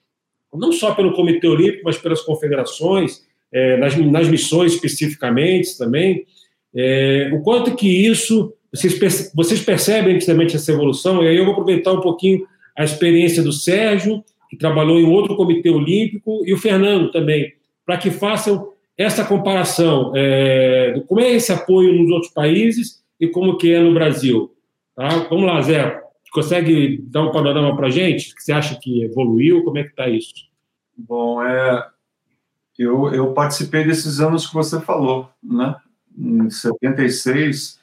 não só pelo Comitê Olímpico, mas pelas confederações, é, nas, nas missões especificamente também, é, o quanto que isso, vocês, vocês percebem nitidamente essa evolução, e aí eu vou aproveitar um pouquinho a experiência do Sérgio, que trabalhou em outro Comitê Olímpico, e o Fernando também, para que façam essa comparação, é, como é esse apoio nos outros países e como que é no Brasil. Tá? Vamos lá, Zé. Consegue dar um panorama para a gente? Que você acha que evoluiu? Como é que está isso? Bom, é, eu, eu participei desses anos que você falou, né? Em 76,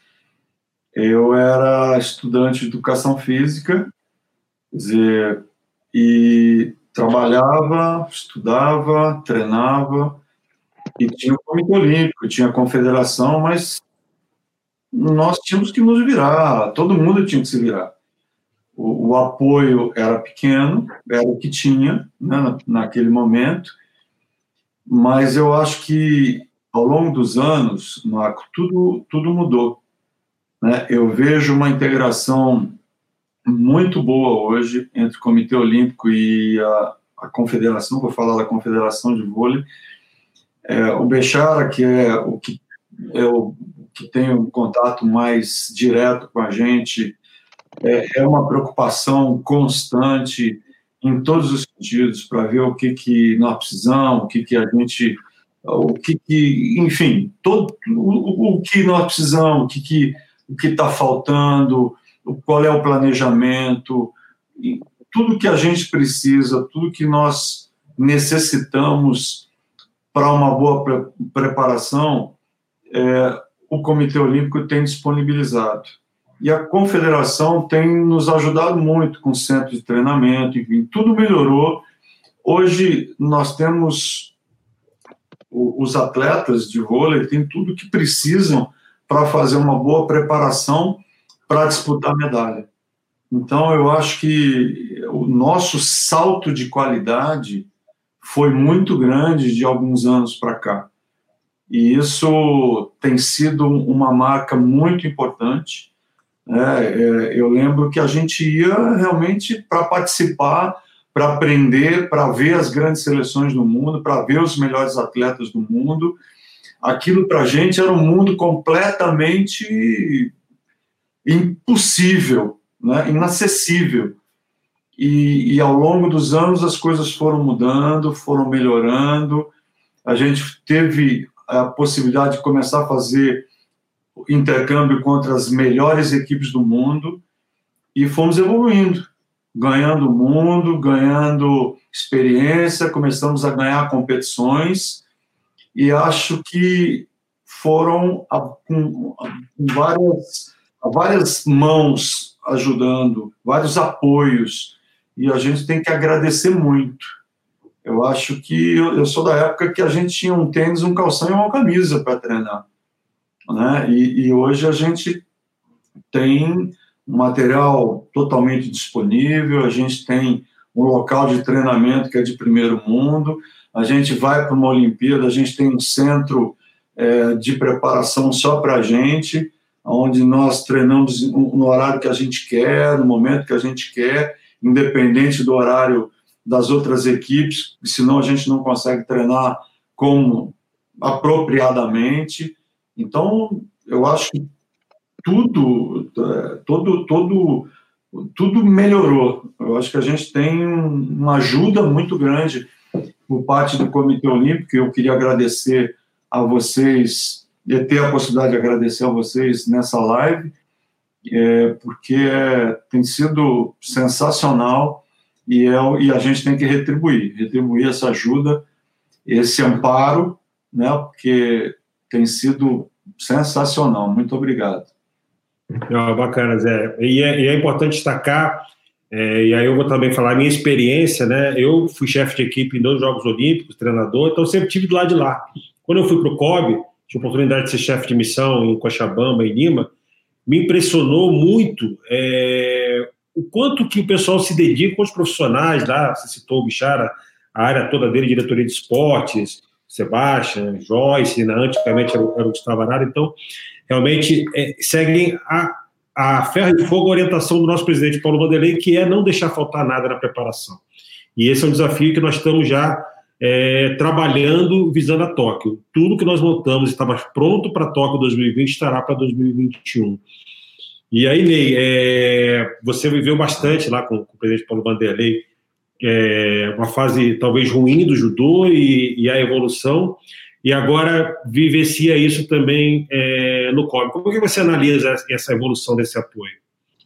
eu era estudante de educação física, quer dizer, e trabalhava, estudava, treinava, e tinha o Comitê Olímpico, tinha a confederação, mas nós tínhamos que nos virar, todo mundo tinha que se virar. O, o apoio era pequeno, era o que tinha né, naquele momento, mas eu acho que ao longo dos anos, Marco, tudo, tudo mudou. Né? Eu vejo uma integração muito boa hoje entre o Comitê Olímpico e a, a Confederação, vou falar da Confederação de Vôlei, É, o Bechara, que é o que, é o que tem um contato mais direto com a gente, é, é uma preocupação constante em todos os sentidos para ver o que, que nós precisamos, o que, que a gente. O que, que enfim, todo, o, o que nós precisamos, o que está que, o que tá faltando, qual é o planejamento, tudo que a gente precisa, tudo que nós necessitamos para uma boa pre preparação, é, o Comitê Olímpico tem disponibilizado. E a confederação tem nos ajudado muito com centro de treinamento, enfim, tudo melhorou. Hoje nós temos os atletas de vôlei, tem tudo que precisam para fazer uma boa preparação para disputar medalha. Então, eu acho que o nosso salto de qualidade foi muito grande de alguns anos para cá. E isso tem sido uma marca muito importante. Né? É, eu lembro que a gente ia realmente para participar, para aprender, para ver as grandes seleções do mundo, para ver os melhores atletas do mundo. Aquilo para a gente era um mundo completamente impossível, né, inacessível. E, e, ao longo dos anos as coisas foram mudando, foram melhorando. A gente teve a possibilidade de começar a fazer intercâmbio contra as melhores equipes do mundo e fomos evoluindo, ganhando o mundo, ganhando experiência, começamos a ganhar competições e acho que foram com, com várias várias mãos ajudando, vários apoios, e a gente tem que agradecer muito. Eu acho que eu, eu sou da época que a gente tinha um tênis, um calção e uma camisa para treinar. Né? E, e hoje a gente tem material totalmente disponível, a gente tem um local de treinamento que é de primeiro mundo, a gente vai para uma Olimpíada, a gente tem um centro é, de preparação só para a gente, onde nós treinamos no horário que a gente quer, no momento que a gente quer, independente do horário das outras equipes, senão a gente não consegue treinar como apropriadamente. Então, eu acho que tudo, todo, todo, tudo melhorou. Eu acho que a gente tem uma ajuda muito grande por parte do Comitê Olímpico. Eu queria agradecer a vocês de ter a possibilidade de agradecer a vocês nessa live, é, porque tem sido sensacional e, é, e a gente tem que retribuir, retribuir essa ajuda, esse amparo, né, porque tem sido sensacional. Muito obrigado. Oh, bacana, Zé. E é, e é importante destacar, é, e aí eu vou também falar a minha experiência, né? Eu fui chefe de equipe em dois Jogos Olímpicos, treinador, então sempre tive do lado de lá. Quando eu fui para o COB, tive a oportunidade de ser chefe de missão em Cochabamba, em Lima, me impressionou muito é, o quanto que o pessoal se dedica os profissionais lá, você citou o Bichara, a área toda dele, diretoria de esportes, Sebastião, Joyce, né, antigamente era, era o Gustavo Arara, então, realmente é, seguem a, a ferro e fogo a orientação do nosso presidente Paulo Vanderlei, que é não deixar faltar nada na preparação. E esse é um desafio que nós estamos já é, trabalhando visando a Tóquio. Tudo que nós montamos estava pronto para Tóquio 2020 estará para 2021. E aí, Ney, é, você viveu bastante lá com, com o presidente Paulo Vanderlei, é, uma fase talvez ruim do judô e, e, a evolução, e agora vivencia isso também é, no COB. Como que você analisa essa evolução desse apoio?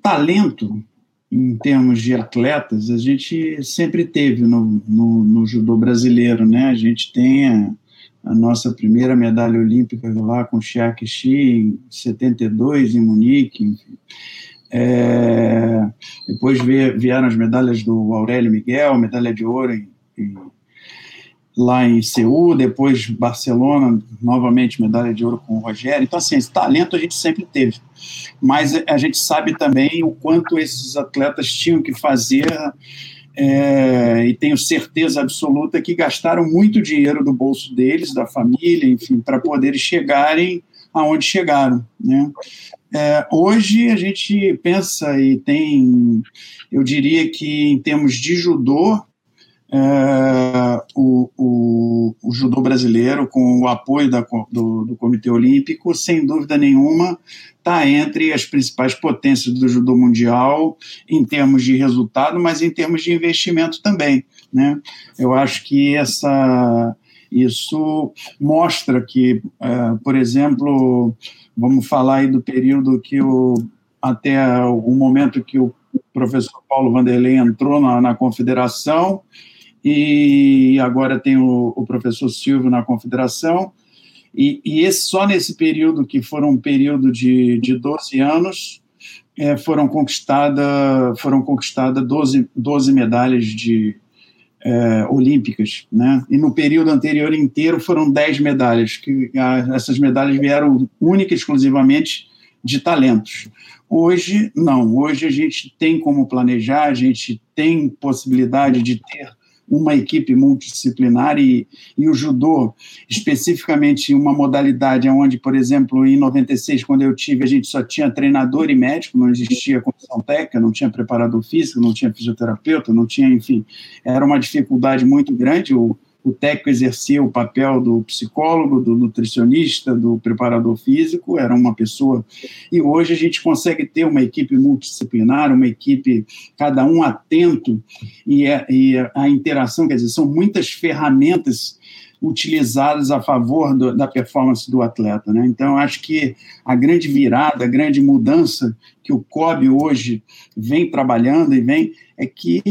Talento em termos de atletas, a gente sempre teve no, no, no judô brasileiro, né? A gente tem a, a, nossa primeira medalha olímpica lá com o em 72 em Munique, enfim. É, depois vieram as medalhas do Aurélio Miguel, medalha de ouro em, em, lá em Seul, depois Barcelona, novamente medalha de ouro com o Rogério. Então, assim, esse talento a gente sempre teve mas a gente sabe também o quanto esses atletas tinham que fazer é, e tenho certeza absoluta que gastaram muito dinheiro do bolso deles, da família, enfim, para poderem chegarem aonde chegaram, né? É, hoje a gente pensa e tem, eu diria que em termos de judô, é, o, o, o, judô brasileiro, com o apoio da, do, do, Comitê Olímpico, sem dúvida nenhuma, está entre as principais potências do judô mundial em termos de resultado, mas em termos de investimento também. Né? Eu acho que essa, isso mostra que, é, por exemplo, vamos falar aí do período que o, até o momento que o professor Paulo Vanderlei entrou na, na confederação, e agora tem o, o professor Silvio na confederação, e, e, esse, só nesse período, que foram um período de, de 12 anos, é, foram conquistadas foram conquistada 12, 12 medalhas de, é, olímpicas, né? E no período anterior inteiro foram 10 medalhas, que a, essas medalhas vieram única e exclusivamente de talentos. Hoje, não. Hoje a gente tem como planejar, a gente tem possibilidade de ter uma equipe multidisciplinar e, e o judô, especificamente uma modalidade onde, por exemplo, em 96, quando eu tive, a gente só tinha treinador e médico, não existia comissão técnica, não tinha preparador físico, não tinha fisioterapeuta, não tinha, enfim, era uma dificuldade muito grande. O, o técnico exercia o papel do psicólogo, do nutricionista, do preparador físico, era uma pessoa. E hoje a gente consegue ter uma equipe multidisciplinar, uma equipe, cada um atento, e, é, e a interação, quer dizer, são muitas ferramentas utilizadas a favor do, da performance do atleta. Né? Então, acho que a grande virada, a grande mudança que o COB hoje vem trabalhando e vem é que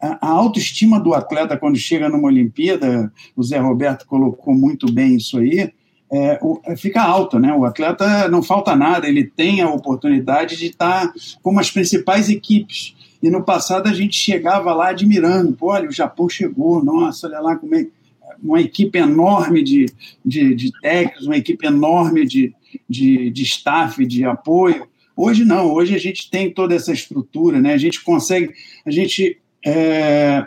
a autoestima do atleta quando chega numa Olimpíada, o Zé Roberto colocou muito bem isso aí, é, o, é, fica alto, né? O atleta não falta nada, ele tem a oportunidade de estar como as principais equipes. E no passado a gente chegava lá admirando, pô, olha, o Japão chegou, nossa, olha lá como é uma equipe enorme de, de, de técnicos, uma equipe enorme de, de, de staff, de apoio. Hoje não, hoje a gente tem toda essa estrutura, né? A gente consegue, a gente é,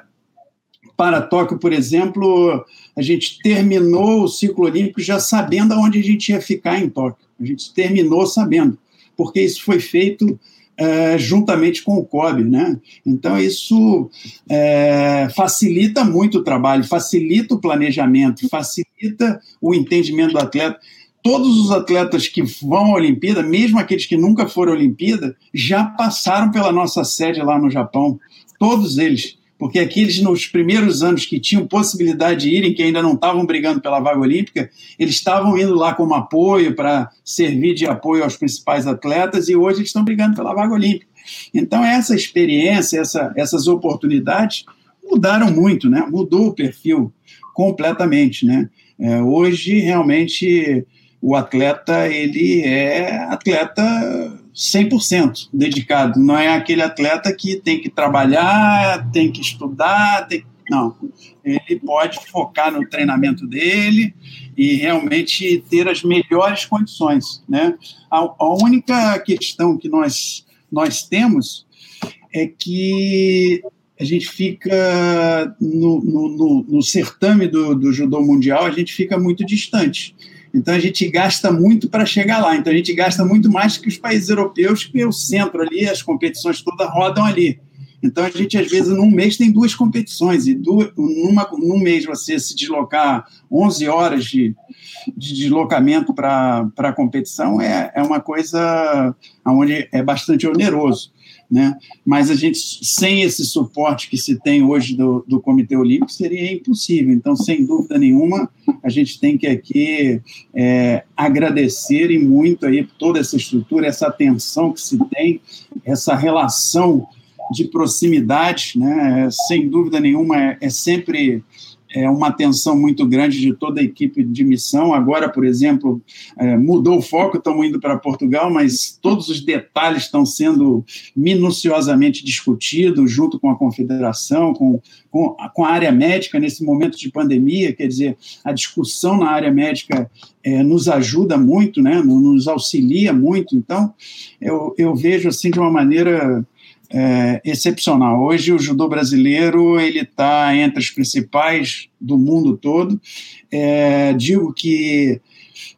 para Tóquio, por exemplo, a gente terminou o ciclo olímpico já sabendo aonde a gente ia ficar em Tóquio. A gente terminou sabendo, porque isso foi feito é, juntamente com o COB, né? Então isso é, facilita muito o trabalho, facilita o planejamento, facilita o entendimento do atleta. Todos os atletas que vão à Olimpíada, mesmo aqueles que nunca foram à Olimpíada, já passaram pela nossa sede lá no Japão todos eles, porque aqueles nos primeiros anos que tinham possibilidade de irem, que ainda não estavam brigando pela vaga olímpica, eles estavam indo lá como apoio para servir de apoio aos principais atletas e hoje eles estão brigando pela vaga olímpica. Então essa experiência, essa, essas oportunidades mudaram muito, né? Mudou o perfil completamente, né? É, hoje realmente o atleta ele é atleta 100% dedicado. Não é aquele atleta que tem que trabalhar, tem que estudar, tem... não. Ele pode focar no treinamento dele e realmente ter as melhores condições. Né? A, a única questão que nós, nós temos é que a gente fica no, no, no, no certame do, do judô mundial, a gente fica muito distante. Então a gente gasta muito para chegar lá. Então a gente gasta muito mais que os países europeus, que é o centro ali, as competições todas rodam ali. Então a gente, às vezes, num mês tem duas competições, e duas, numa, num mês você se deslocar 11 horas de, de deslocamento para a competição é, é uma coisa onde é bastante oneroso né? Mas a gente, sem esse suporte que se tem hoje do, do Comitê Olímpico, seria impossível. Então, sem dúvida nenhuma, a gente tem que aqui é, agradecer e muito aí toda essa estrutura, essa atenção que se tem, essa relação de proximidade, né? Sem dúvida nenhuma, é, é sempre é, uma atenção muito grande de toda a equipe de missão. Agora, por exemplo, é, mudou o foco, estamos indo para Portugal, mas todos os detalhes estão sendo minuciosamente discutidos junto com a confederação, com, com, com a área médica nesse momento de pandemia. Quer dizer, a discussão na área médica é, nos ajuda muito, né, nos auxilia muito. Então, eu, eu vejo assim de uma maneira é, excepcional. Hoje o judô brasileiro ele está entre os principais do mundo todo. É, digo que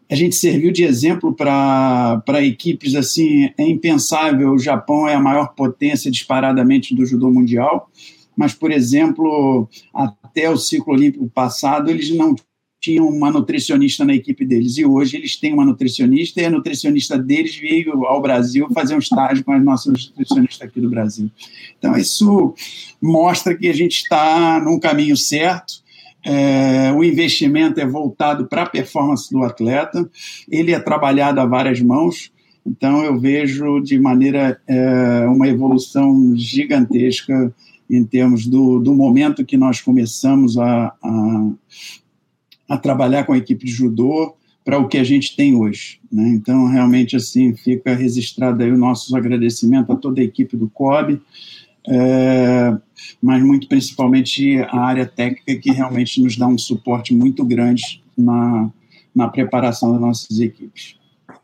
a gente serviu de exemplo para equipes assim, é impensável. O Japão é a maior potência disparadamente do judô mundial. mas, por exemplo, até o ciclo olímpico passado, eles não tinham uma nutricionista na equipe deles, e hoje eles têm uma nutricionista, e a nutricionista deles veio ao Brasil fazer um estágio com a nossa nutricionista aqui do Brasil. Então, isso mostra que a gente está num caminho certo, é, o investimento é voltado para a performance do atleta, ele é trabalhado a várias mãos, então eu vejo de maneira é, uma evolução gigantesca em termos do, do momento que nós começamos a, a, a trabalhar com a equipe de judô para o que a gente tem hoje. Né? Então, realmente, assim, fica registrado aí o nosso agradecimento a toda a equipe do COB, é, mas muito principalmente a área técnica que realmente nos dá um suporte muito grande na, na preparação das nossas equipes.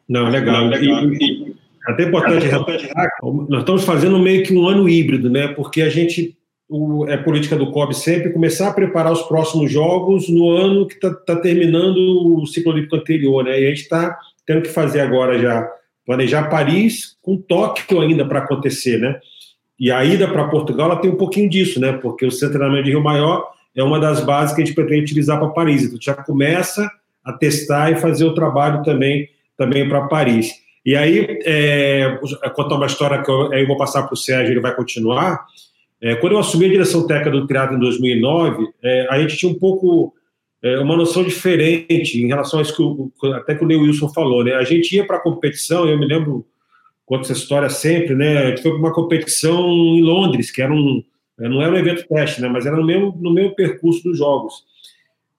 Não, legal. legal. E, e, até importante, nós estamos fazendo meio que um ano híbrido, né? Porque a gente é política do COB sempre começar a preparar os próximos jogos no ano que está tá terminando o ciclo olímpico anterior, né? E a gente está tendo que fazer agora já planejar Paris com Tóquio ainda para acontecer, né? E a ida para Portugal ela tem um pouquinho disso, né? Porque o Centro de Treinamento de Rio Maior é uma das bases que a gente pretende utilizar para Paris. Então já começa a testar e fazer o trabalho também também para Paris. E aí, é, contar uma história que eu, eu vou passar para o Sérgio, ele vai continuar. É, quando eu assumi a direção técnica do teatro em 2009, é, a gente tinha um pouco é, uma noção diferente em relação a isso que o, até que o Neil Wilson falou, né? A gente ia para a competição, eu me lembro conto essa história sempre, né? A gente foi para uma competição em Londres, que era um, é, não era um evento teste, né? Mas era no mesmo, no mesmo percurso dos jogos.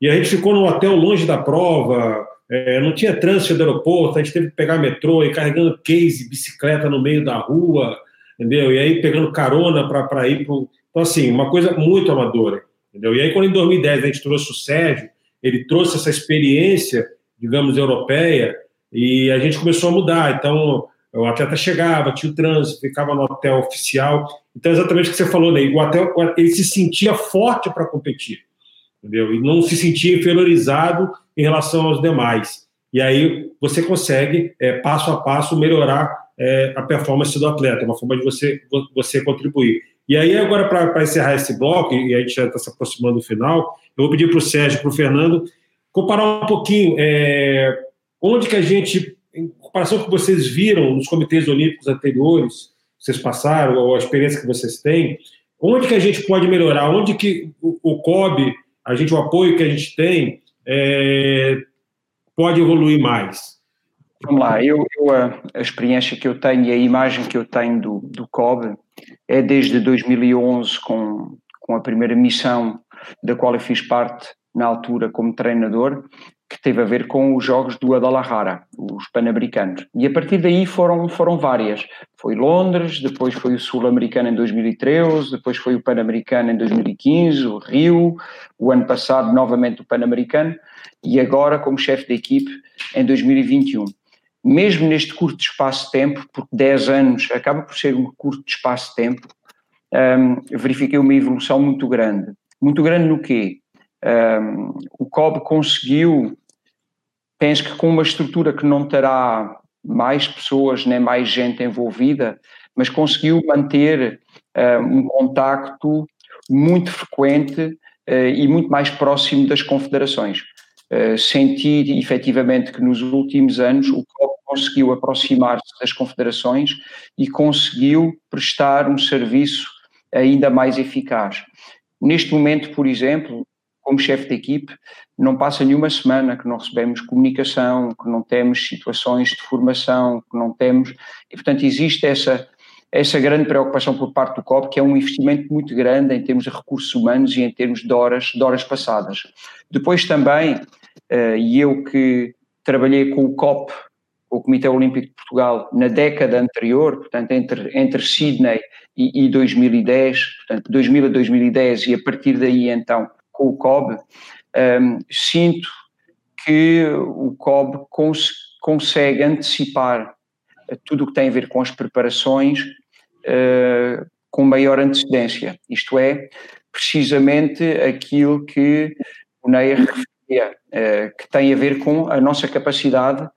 E a gente ficou no hotel longe da prova, é, não tinha trânsito do aeroporto, a gente teve que pegar metrô e carregando case, bicicleta no meio da rua, entendeu? E aí pegando carona para ir para. Então, assim, uma coisa muito amadora, entendeu? E aí, quando em 2010 a gente trouxe o Sérgio, ele trouxe essa experiência, digamos, europeia, e a gente começou a mudar. Então, o atleta chegava, tinha o trânsito, ficava no hotel oficial. Então, exatamente o que você falou, Ney. O hotel, ele se sentia forte para competir, entendeu? E não se sentia inferiorizado em relação aos demais. E aí você consegue, é, passo a passo, melhorar é, a performance do atleta, uma forma de você, você contribuir. E aí, agora, para encerrar esse bloco, e a gente já está se aproximando do final, eu vou pedir para o Sérgio, para o Fernando, comparar um pouquinho é, onde que a gente em comparação com o que vocês viram nos comitês olímpicos anteriores, vocês passaram, ou a experiência que vocês têm, onde que a gente pode melhorar? Onde que o, o COB, a gente, o apoio que a gente tem, é, pode evoluir mais? Vamos lá, eu, eu a, a, experiência que eu tenho e a imagem que eu tenho do, do COB é desde 2011 com, com a primeira missão da qual eu fiz parte na altura como treinador que teve a ver com os jogos do Guadalajara, os pan-americanos. E a partir daí foram, foram várias. Foi Londres, depois foi o Sul-Americano em 2013, depois foi o Pan-Americano em 2015, o Rio, o ano passado novamente o Pan-Americano e agora como chefe de equipe em 2021. Mesmo neste curto espaço de tempo, porque 10 anos acaba por ser um curto espaço de tempo, um, verifiquei uma evolução muito grande. Muito grande no quê? Um, o COB conseguiu penso que com uma estrutura que não terá mais pessoas nem mais gente envolvida, mas conseguiu manter uh, um contacto muito frequente uh, e muito mais próximo das confederações. Uh, senti efetivamente que nos últimos anos o conseguiu aproximar-se das confederações e conseguiu prestar um serviço ainda mais eficaz. Neste momento, por exemplo, como chefe de equipe, não passa nenhuma semana que não recebemos comunicação, que não temos situações de formação, que não temos. E, portanto, existe essa, essa grande preocupação por parte do COP, que é um investimento muito grande em termos de recursos humanos e em termos de horas, de horas passadas. Depois também, uh, e eu que trabalhei com o COP, o Comitê Olímpico de Portugal, na década anterior, portanto, entre, entre Sydney e, e 2010, portanto, 2000 a 2010, e a partir daí, então, com o COB, um, sinto que o COB cons consegue antecipar tudo o que tem a ver com as preparações uh, com maior antecedência. Isto é, precisamente aquilo que o Neir referia, uh, que tem a ver com a nossa capacidade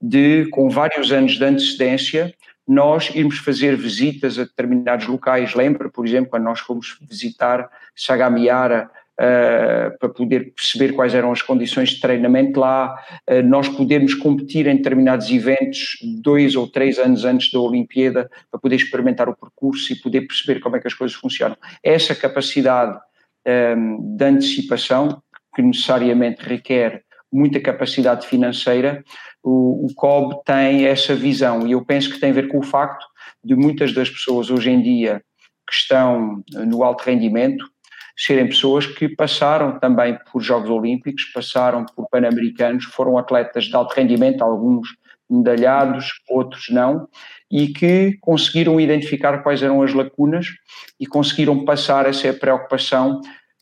de, com vários anos de antecedência, nós irmos fazer visitas a determinados locais. Lembra, por exemplo, quando nós fomos visitar Sagamiara uh, para poder perceber quais eram as condições de treinamento lá, uh, nós podermos competir em determinados eventos dois ou três anos antes da Olimpíada para poder experimentar o percurso e poder perceber como é que as coisas funcionam. Essa capacidade um, ehm, de antecipação, que necessariamente requer muita capacidade financeira, o, o COB tem essa visão e eu penso que tem a ver com o facto de muitas das pessoas hoje em dia que estão no alto rendimento serem pessoas que passaram também por Jogos Olímpicos, passaram por Pan-Americanos, foram atletas de alto rendimento, alguns medalhados, outros não, e que conseguiram identificar quais eram as lacunas e conseguiram passar essa preocupação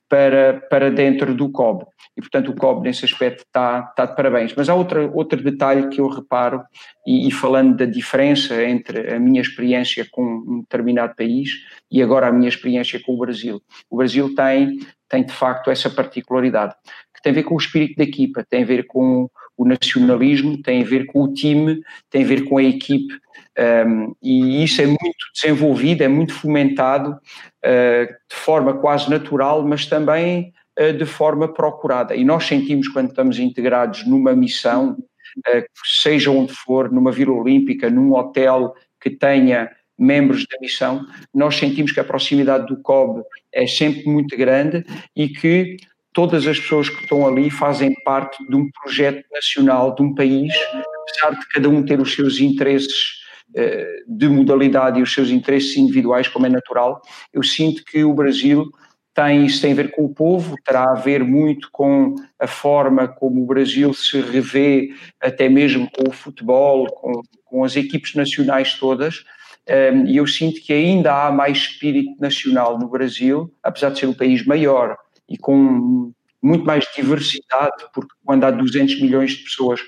para, para dentro do COB. E, portanto, o COB, nesse aspecto, está, está de parabéns. Mas há outra, outro detalhe que eu reparo, e, e, falando da diferença entre a minha experiência com um determinado país e agora a minha experiência com o Brasil. O Brasil tem, tem de facto, essa particularidade, que tem a ver com o espírito da equipa, tem a ver com o nacionalismo, tem a ver com o time, tem a ver com a equipe. Um, e isso é muito desenvolvido, é muito fomentado uh, de forma quase natural, mas também de forma procurada. E nós sentimos quando estamos integrados numa missão, uh, seja onde for, numa Vila Olímpica, num hotel que tenha membros da missão, nós sentimos que a proximidade do COB é sempre muito grande e que todas as pessoas que estão ali fazem parte de um projeto nacional de um país, apesar de cada um ter os seus interesses eh, de modalidade e os seus interesses individuais, como é natural, eu sinto que o Brasil isso tem a ver com o povo, terá a ver muito com a forma como o Brasil se revê, até mesmo com o futebol, com, com as equipes nacionais todas, ehm, e eu sinto que ainda há mais espírito nacional no Brasil, apesar de ser um país maior, e com muito mais diversidade, porque quando há 200 milhões de pessoas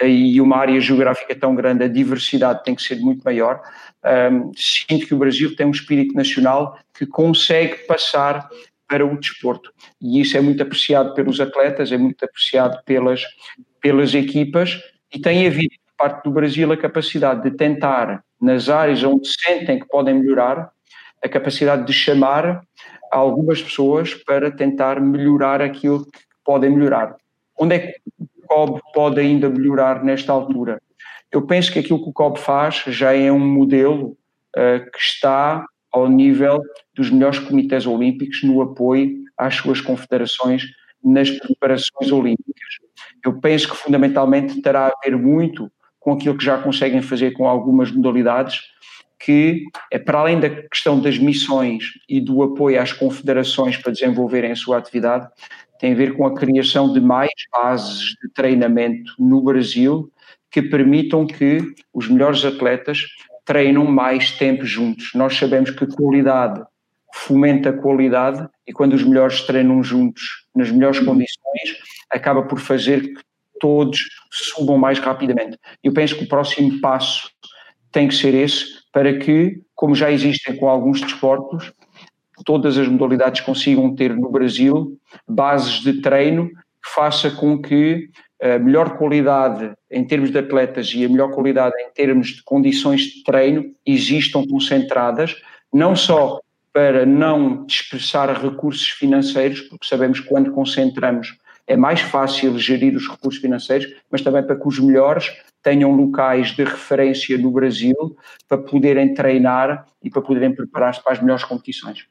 eh, e uma área geográfica tão grande, a diversidade tem que ser muito maior. Um, sinto que o Brasil tem um espírito nacional que consegue passar para o desporto. E isso é muito apreciado pelos atletas, é muito apreciado pelas, pelas equipas e tem havido, por parte do Brasil, a capacidade de tentar, nas áreas onde sentem que podem melhorar, a capacidade de chamar algumas pessoas para tentar melhorar aquilo que podem melhorar. Onde é que o COB pode ainda melhorar nesta altura? Eu penso que aquilo que o COB faz já é um modelo uh, que está ao nível dos melhores comitês olímpicos no apoio às suas confederações nas preparações olímpicas. Eu penso que fundamentalmente terá a ver muito com aquilo que já conseguem fazer com algumas modalidades, que, é para além da questão das missões e do apoio às confederações para desenvolverem a sua atividade, tem a ver com a criação de mais bases de treinamento no Brasil que permitam que os melhores atletas treinam mais tempo juntos. Nós sabemos que qualidade fomenta a qualidade e quando os melhores treinam juntos nas melhores condições, acaba por fazer que todos subam mais rapidamente. Eu penso que o próximo passo tem que ser esse para que, como já existem com alguns desportos, todas as modalidades consigam ter no Brasil bases de treino que faça com que a melhor qualidade em termos de atletas e a melhor qualidade em termos de condições de treino existam concentradas, não só para não dispersar recursos financeiros, porque sabemos que quando concentramos é mais fácil gerir os recursos financeiros, mas também para que os melhores tenham locais de referência no Brasil para poderem treinar e para poderem preparar-se para as melhores competições.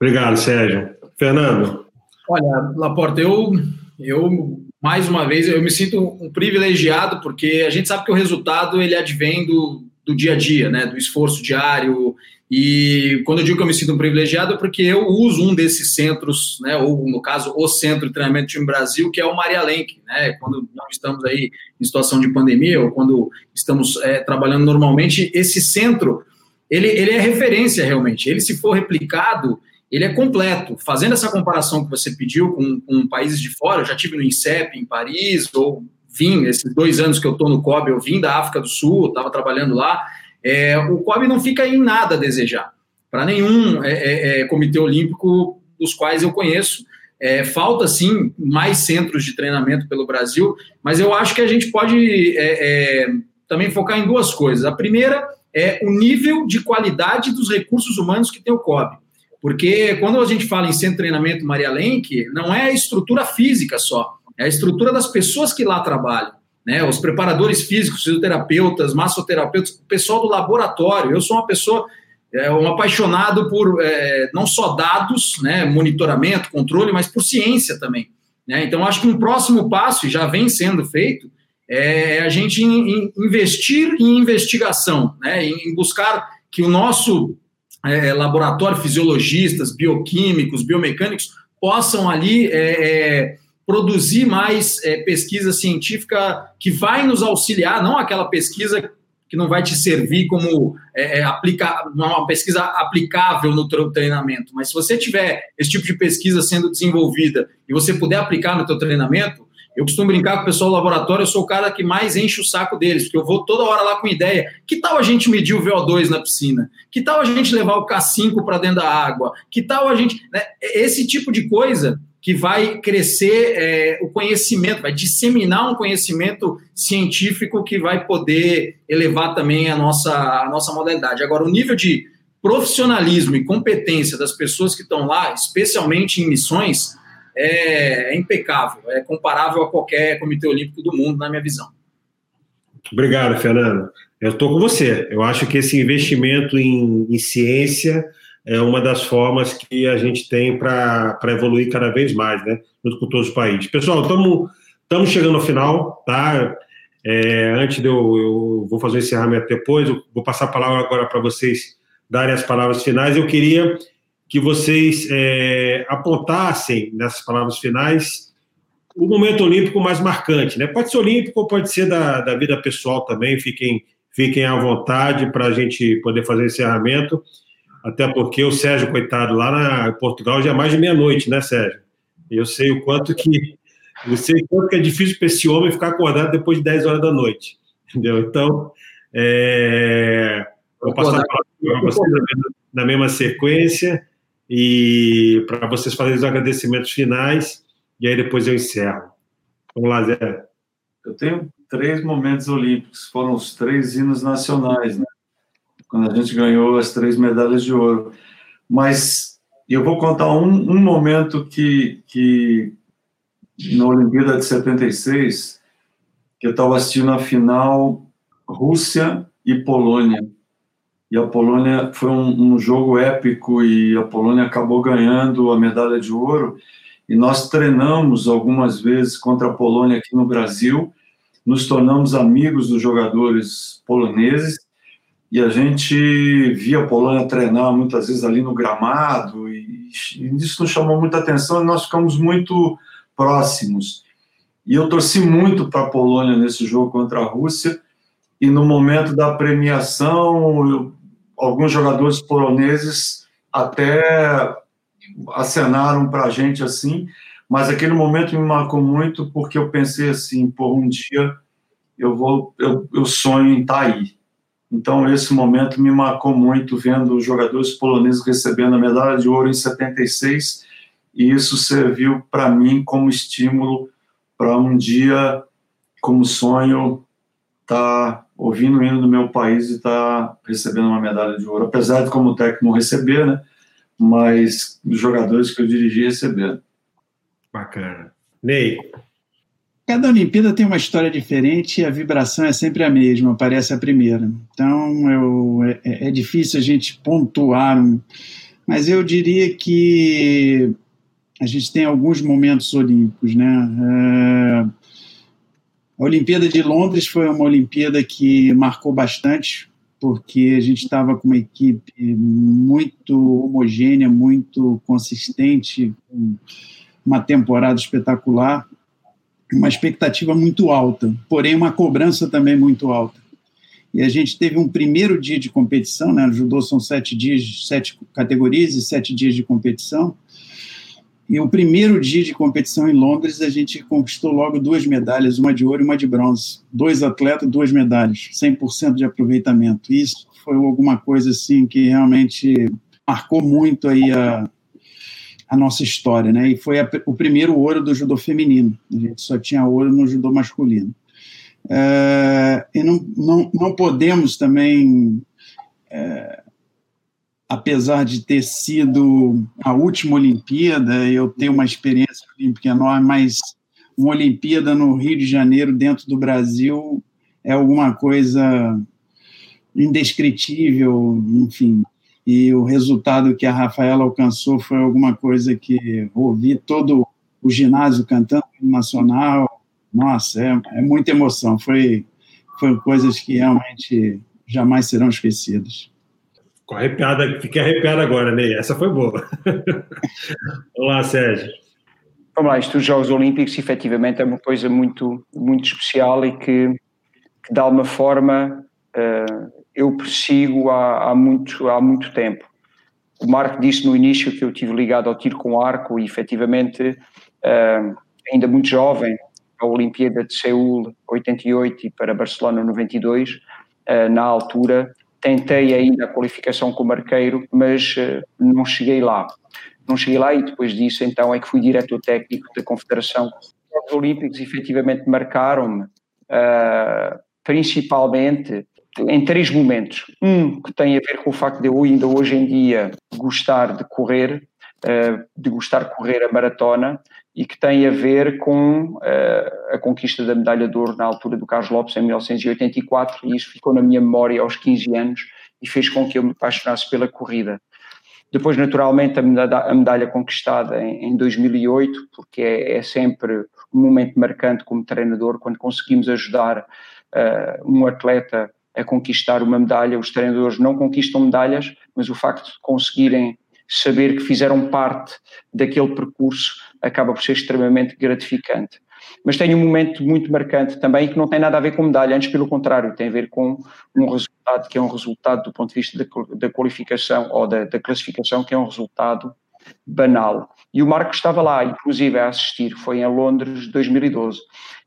Obrigado, Sérgio. Fernando. Olha, Laporta, eu, eu mais uma vez eu me sinto um privilegiado porque a gente sabe que o resultado ele advém do, do dia a dia, né, do esforço diário. E quando eu digo que eu me sinto um privilegiado é porque eu uso um desses centros, né, ou no caso o Centro de Treinamento do Time Brasil, que é o Maria Lenk, né, quando nós estamos aí em situação de pandemia ou quando estamos é, trabalhando normalmente, esse centro, ele, ele é referência realmente, ele se for replicado, ele é completo. Fazendo essa comparação que você pediu com, com países de fora, eu já tive no INSEP em Paris, ou vim, esses dois anos que eu estou no COB, eu vim da África do Sul, estava trabalhando lá, é, o COB não fica em nada a desejar, para nenhum é, é, é, comitê olímpico dos quais eu conheço. É, falta, sim, mais centros de treinamento pelo Brasil, mas eu acho que a gente pode é, também focar em duas coisas. A primeira é o nível de qualidade dos recursos humanos que tem o COB. Porque quando a gente fala em centro de treinamento Maria Lenk, não é a estrutura física só, é a estrutura das pessoas que lá trabalham. Né, os preparadores físicos, fisioterapeutas, massoterapeutas, o pessoal do laboratório. Eu sou uma pessoa, é, um apaixonado por é, não só dados, né, monitoramento, controle, mas por ciência também. Né? Então, acho que um próximo passo, e já vem sendo feito, é a gente investir em investigação, né, em buscar que o nosso é, laboratório, fisiologistas, bioquímicos, biomecânicos, possam ali é, é, produzir mais é, pesquisa científica que vai nos auxiliar, não aquela pesquisa que não vai te servir como é, é uma pesquisa aplicável no teu treinamento, mas se você tiver esse tipo de pesquisa sendo desenvolvida e você puder aplicar no teu treinamento, eu costumo brincar com o pessoal do laboratório, eu sou o cara que mais enche o saco deles, porque eu vou toda hora lá com ideia. Que tal a gente medir o VO2 na piscina? Que tal a gente levar o K5 para dentro da água? Que tal a gente. Né? Esse tipo de coisa que vai crescer é, o conhecimento, vai disseminar um conhecimento científico que vai poder elevar também a nossa, a nossa modalidade. Agora, o nível de profissionalismo e competência das pessoas que estão lá, especialmente em missões, é, é impecável, é comparável a qualquer comitê olímpico do mundo, na minha visão. Obrigado, Fernando. Eu estou com você. Eu acho que esse investimento em, em, ciência é uma das formas que a gente tem para evoluir cada vez mais, né? Junto com todos os países. Pessoal, estamos chegando ao final, tá? É, antes de eu, eu vou fazer o encerramento depois, eu vou passar a palavra agora para vocês darem as palavras finais. Eu queria que vocês é, apontassem nessas palavras finais o momento olímpico mais marcante, né? Pode ser olímpico pode ser da, da vida pessoal também, fiquem, fiquem à vontade para a gente poder fazer encerramento, até porque o Sérgio, coitado, lá na Portugal já é mais de meia-noite, né, Sérgio? Eu sei o quanto que eu sei o quanto que é difícil para esse homem ficar acordado depois de 10 horas da noite, entendeu? Então, é, vou passar para vocês na mesma sequência e para vocês fazerem os agradecimentos finais, e aí depois eu encerro. Vamos lá, Zé. Eu tenho três momentos olímpicos, foram os três hinos nacionais, né? Quando a gente ganhou as três medalhas de ouro. Mas eu vou contar um, um momento que, que na Olimpíada de 76, que eu estava assistindo a final Rússia e Polônia e a Polônia foi um, um, jogo épico e a Polônia acabou ganhando a medalha de ouro. E nós treinamos algumas vezes contra a Polônia aqui no Brasil, nos tornamos amigos dos jogadores poloneses. E a gente via a Polônia treinar muitas vezes ali no gramado e, e isso nos chamou muita atenção e nós ficamos muito próximos. E eu torci muito para a Polônia nesse jogo contra a Rússia. E no momento da premiação eu alguns jogadores poloneses até acenaram para a gente assim, mas aquele momento me marcou muito porque eu pensei assim, por um dia eu vou, eu, eu sonho em estar tá aí. Então esse momento me marcou muito vendo os jogadores poloneses recebendo a medalha de ouro em 76 e isso serviu para mim como estímulo para um dia como sonho estar tá ouvindo o hino do meu país e estar tá recebendo uma medalha de ouro, apesar de como técnico receber, né? Mas os jogadores que eu dirigi receberam. Bacana. Ney. Cada Olimpíada tem uma história diferente e a vibração é sempre a mesma, parece a primeira. Então eu, é, é difícil a gente pontuar, mas eu diria que a gente tem alguns momentos olímpicos, né? É, a Olimpíada de Londres foi uma Olimpíada que marcou bastante, porque a gente estava com uma equipe muito homogênea, muito consistente, uma temporada espetacular, uma expectativa muito alta, porém uma cobrança também muito alta. E a gente teve um primeiro dia de competição, né? Judô são sete dias, sete categorias e sete dias de competição. E o primeiro dia de competição em Londres, a gente conquistou logo duas medalhas, uma de ouro e uma de bronze. Dois atletas, duas medalhas, 100% de aproveitamento. Isso foi alguma coisa assim que realmente marcou muito aí a, a nossa história, né? E foi a, o primeiro ouro do judô feminino. A gente só tinha ouro no judô masculino. É, e não, não, não podemos também é, apesar de ter sido a última Olimpíada, eu tenho uma experiência olímpica enorme, mas uma Olimpíada no Rio de Janeiro, dentro do Brasil, é alguma coisa indescritível, enfim. E o resultado que a Rafaela alcançou foi alguma coisa que ouvi todo o ginásio cantando nacional. Nossa, é, é muita emoção. Foi, foi coisas que realmente jamais serão esquecidas. Arrepiada, fiquei arrepiado agora, Ney. Essa foi boa. Olá, Sérgio. Vamos lá, isto dos Jogos Olímpicos, efetivamente, é uma coisa muito, muito especial e que, que de alguma forma, uh, eu persigo há, há, muito, há muito tempo. O Marco disse no início que eu estive ligado ao tiro com arco e, efetivamente, uh, ainda muito jovem, a Olimpíada de Seul 88 e para Barcelona 92, uh, eh, na altura, tentei ainda a qualificação como arqueiro, mas uh, não cheguei lá. Não cheguei lá e depois disso então é que fui diretor técnico da Confederação. Os Olímpicos efetivamente marcaram-me, uh, principalmente em três momentos. Um que tem a ver com o facto de eu ainda hoje em dia gostar de correr, uh, de gostar de correr a maratona e que tem a ver com uh, a conquista da medalha de ouro na altura do Carlos Lopes em 1984 e isso ficou na minha memória aos 15 anos e fez com que eu me apaixonasse pela corrida. Depois, naturalmente, a medalha, conquistada em, em 2008, porque é, é, sempre um momento marcante como treinador, quando conseguimos ajudar uh, um atleta a conquistar uma medalha. Os treinadores não conquistam medalhas, mas o facto de conseguirem saber que fizeram parte daquele percurso acaba por ser extremamente gratificante. Mas tem um momento muito marcante também que não tem nada a ver com medalha, antes pelo contrário, tem a ver com um resultado que é um resultado do ponto de vista da, qualificação ou da, da classificação, que é um resultado banal. E o Marco estava lá, inclusive, a assistir, foi em Londres, 2012,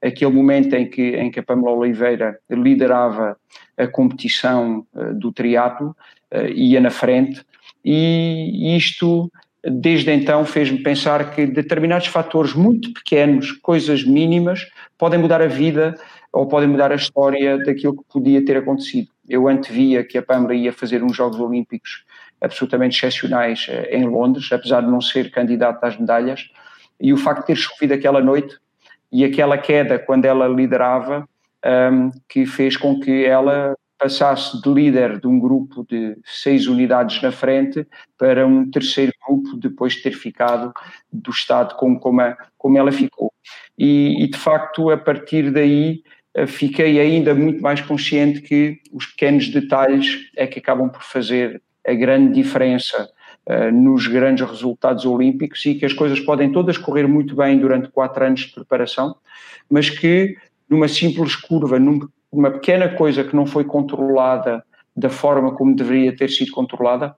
aquele momento em que, em que a Pamela Oliveira liderava a competição uh, do triatlo, uh, ia na frente, e isto, desde então, fez-me pensar que determinados fatores muito pequenos, coisas mínimas, podem mudar a vida ou podem mudar a história daquilo que podia ter acontecido. Eu antevia que a Pamela ia fazer uns Jogos Olímpicos absolutamente excepcionais eh, em Londres, apesar de não ser candidata às medalhas, e o facto de ter chovido aquela noite e aquela queda quando ela liderava, um, que fez com que ela passasse de líder de um grupo de seis unidades na frente para um terceiro grupo depois de ter ficado do estado como, como, a, como ela ficou. E, e, de facto, a partir daí, eh, fiquei ainda muito mais consciente que os pequenos detalhes é que acabam por fazer a grande diferença uh, nos grandes resultados olímpicos e que as coisas podem todas correr muito bem durante quatro anos de preparação, mas que numa simples curva, num, numa pequena coisa que não foi controlada da forma como deveria ter sido controlada,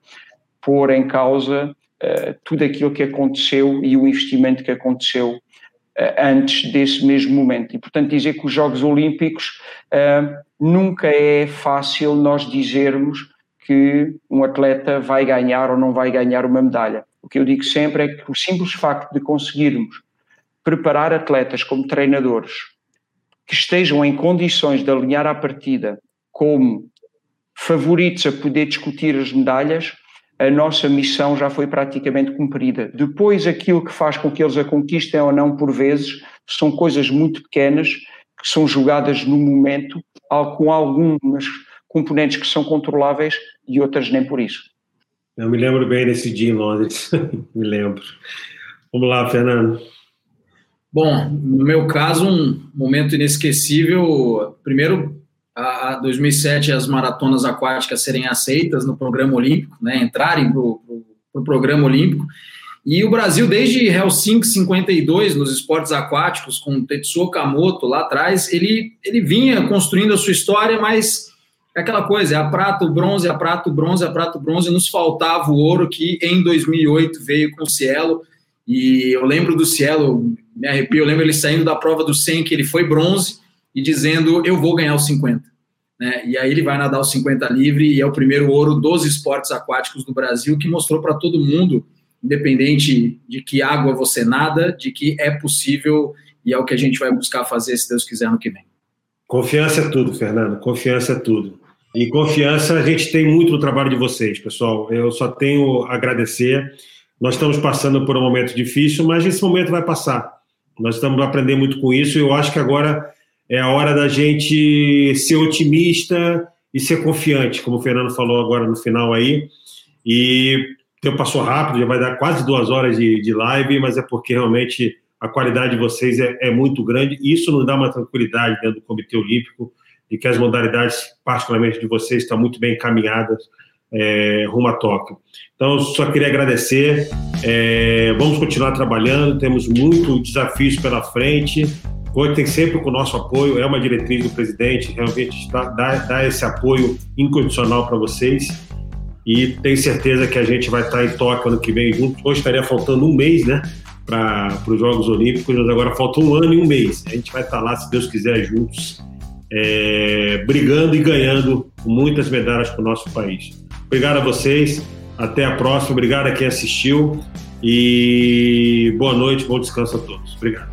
pôr em causa uh, tudo aquilo que aconteceu e o investimento que aconteceu uh, antes desse mesmo momento. E, portanto, dizer que os Jogos Olímpicos uh, nunca é fácil nós dizermos que um atleta vai ganhar ou não vai ganhar uma medalha. O que eu digo sempre é que o simples facto de conseguirmos preparar atletas como treinadores que estejam em condições de alinhar à partida como favoritos a poder discutir as medalhas, a nossa missão já foi praticamente cumprida. Depois, aquilo que faz com que eles a conquistem ou não, por vezes, são coisas muito pequenas que são jogadas no momento, com algumas componentes que são controláveis e outras nem por isso. Eu me lembro bem desse dia em Londres, me lembro. Vamos lá, Fernando. Bom, no meu caso, um momento inesquecível. Primeiro, a 2007 as maratonas aquáticas serem aceitas no programa olímpico, né, entrarem para o pro programa olímpico. E o Brasil, desde Helsinki 52, nos esportes aquáticos, com Tetsuo Kamoto lá atrás, ele, ele vinha construindo a sua história, mas é aquela coisa, é a prata, o bronze, a prata, o bronze, a prata, o bronze, nos faltava o ouro que em 2008 veio com o Cielo, e eu lembro do Cielo, me arrepio, eu lembro ele saindo da prova do 100, que ele foi bronze, e dizendo, eu vou ganhar os 50. Né? E aí ele vai nadar os 50 livre, e é o primeiro ouro dos esportes aquáticos do Brasil, que mostrou para todo mundo, independente de que água você nada, de que é possível, e é o que a gente vai buscar fazer, se Deus quiser, no que vem. Confiança é tudo, Fernando, confiança é tudo. E confiança, a gente tem muito no trabalho de vocês, pessoal. Eu só tenho a agradecer. Nós estamos passando por um momento difícil, mas esse momento vai passar. Nós estamos aprendendo muito com isso e eu acho que agora é a hora da gente ser otimista e ser confiante, como o Fernando falou agora no final aí. E o tempo passou rápido, já vai dar quase duas horas de, de live, mas é porque realmente a qualidade de vocês é, é muito grande. E isso nos dá uma tranquilidade dentro do Comitê Olímpico de que as modalidades, particularmente de vocês, estão muito bem encaminhadas é, rumo a Tóquio. Então, só queria agradecer. É, vamos continuar trabalhando, temos muitos desafios pela frente. Contem sempre com o nosso apoio, é uma diretriz do presidente, realmente dá, dá esse apoio incondicional para vocês. E tenho certeza que a gente vai estar em Tóquio ano que vem juntos. Hoje estaria faltando um mês, né? Para os Jogos Olímpicos, mas agora falta um ano e um mês. A gente vai estar lá, se Deus quiser, juntos, é, brigando e ganhando muitas medalhas para o nosso país. Obrigado a vocês, até a próxima, obrigado a quem assistiu e boa noite, bom descanso a todos. Obrigado.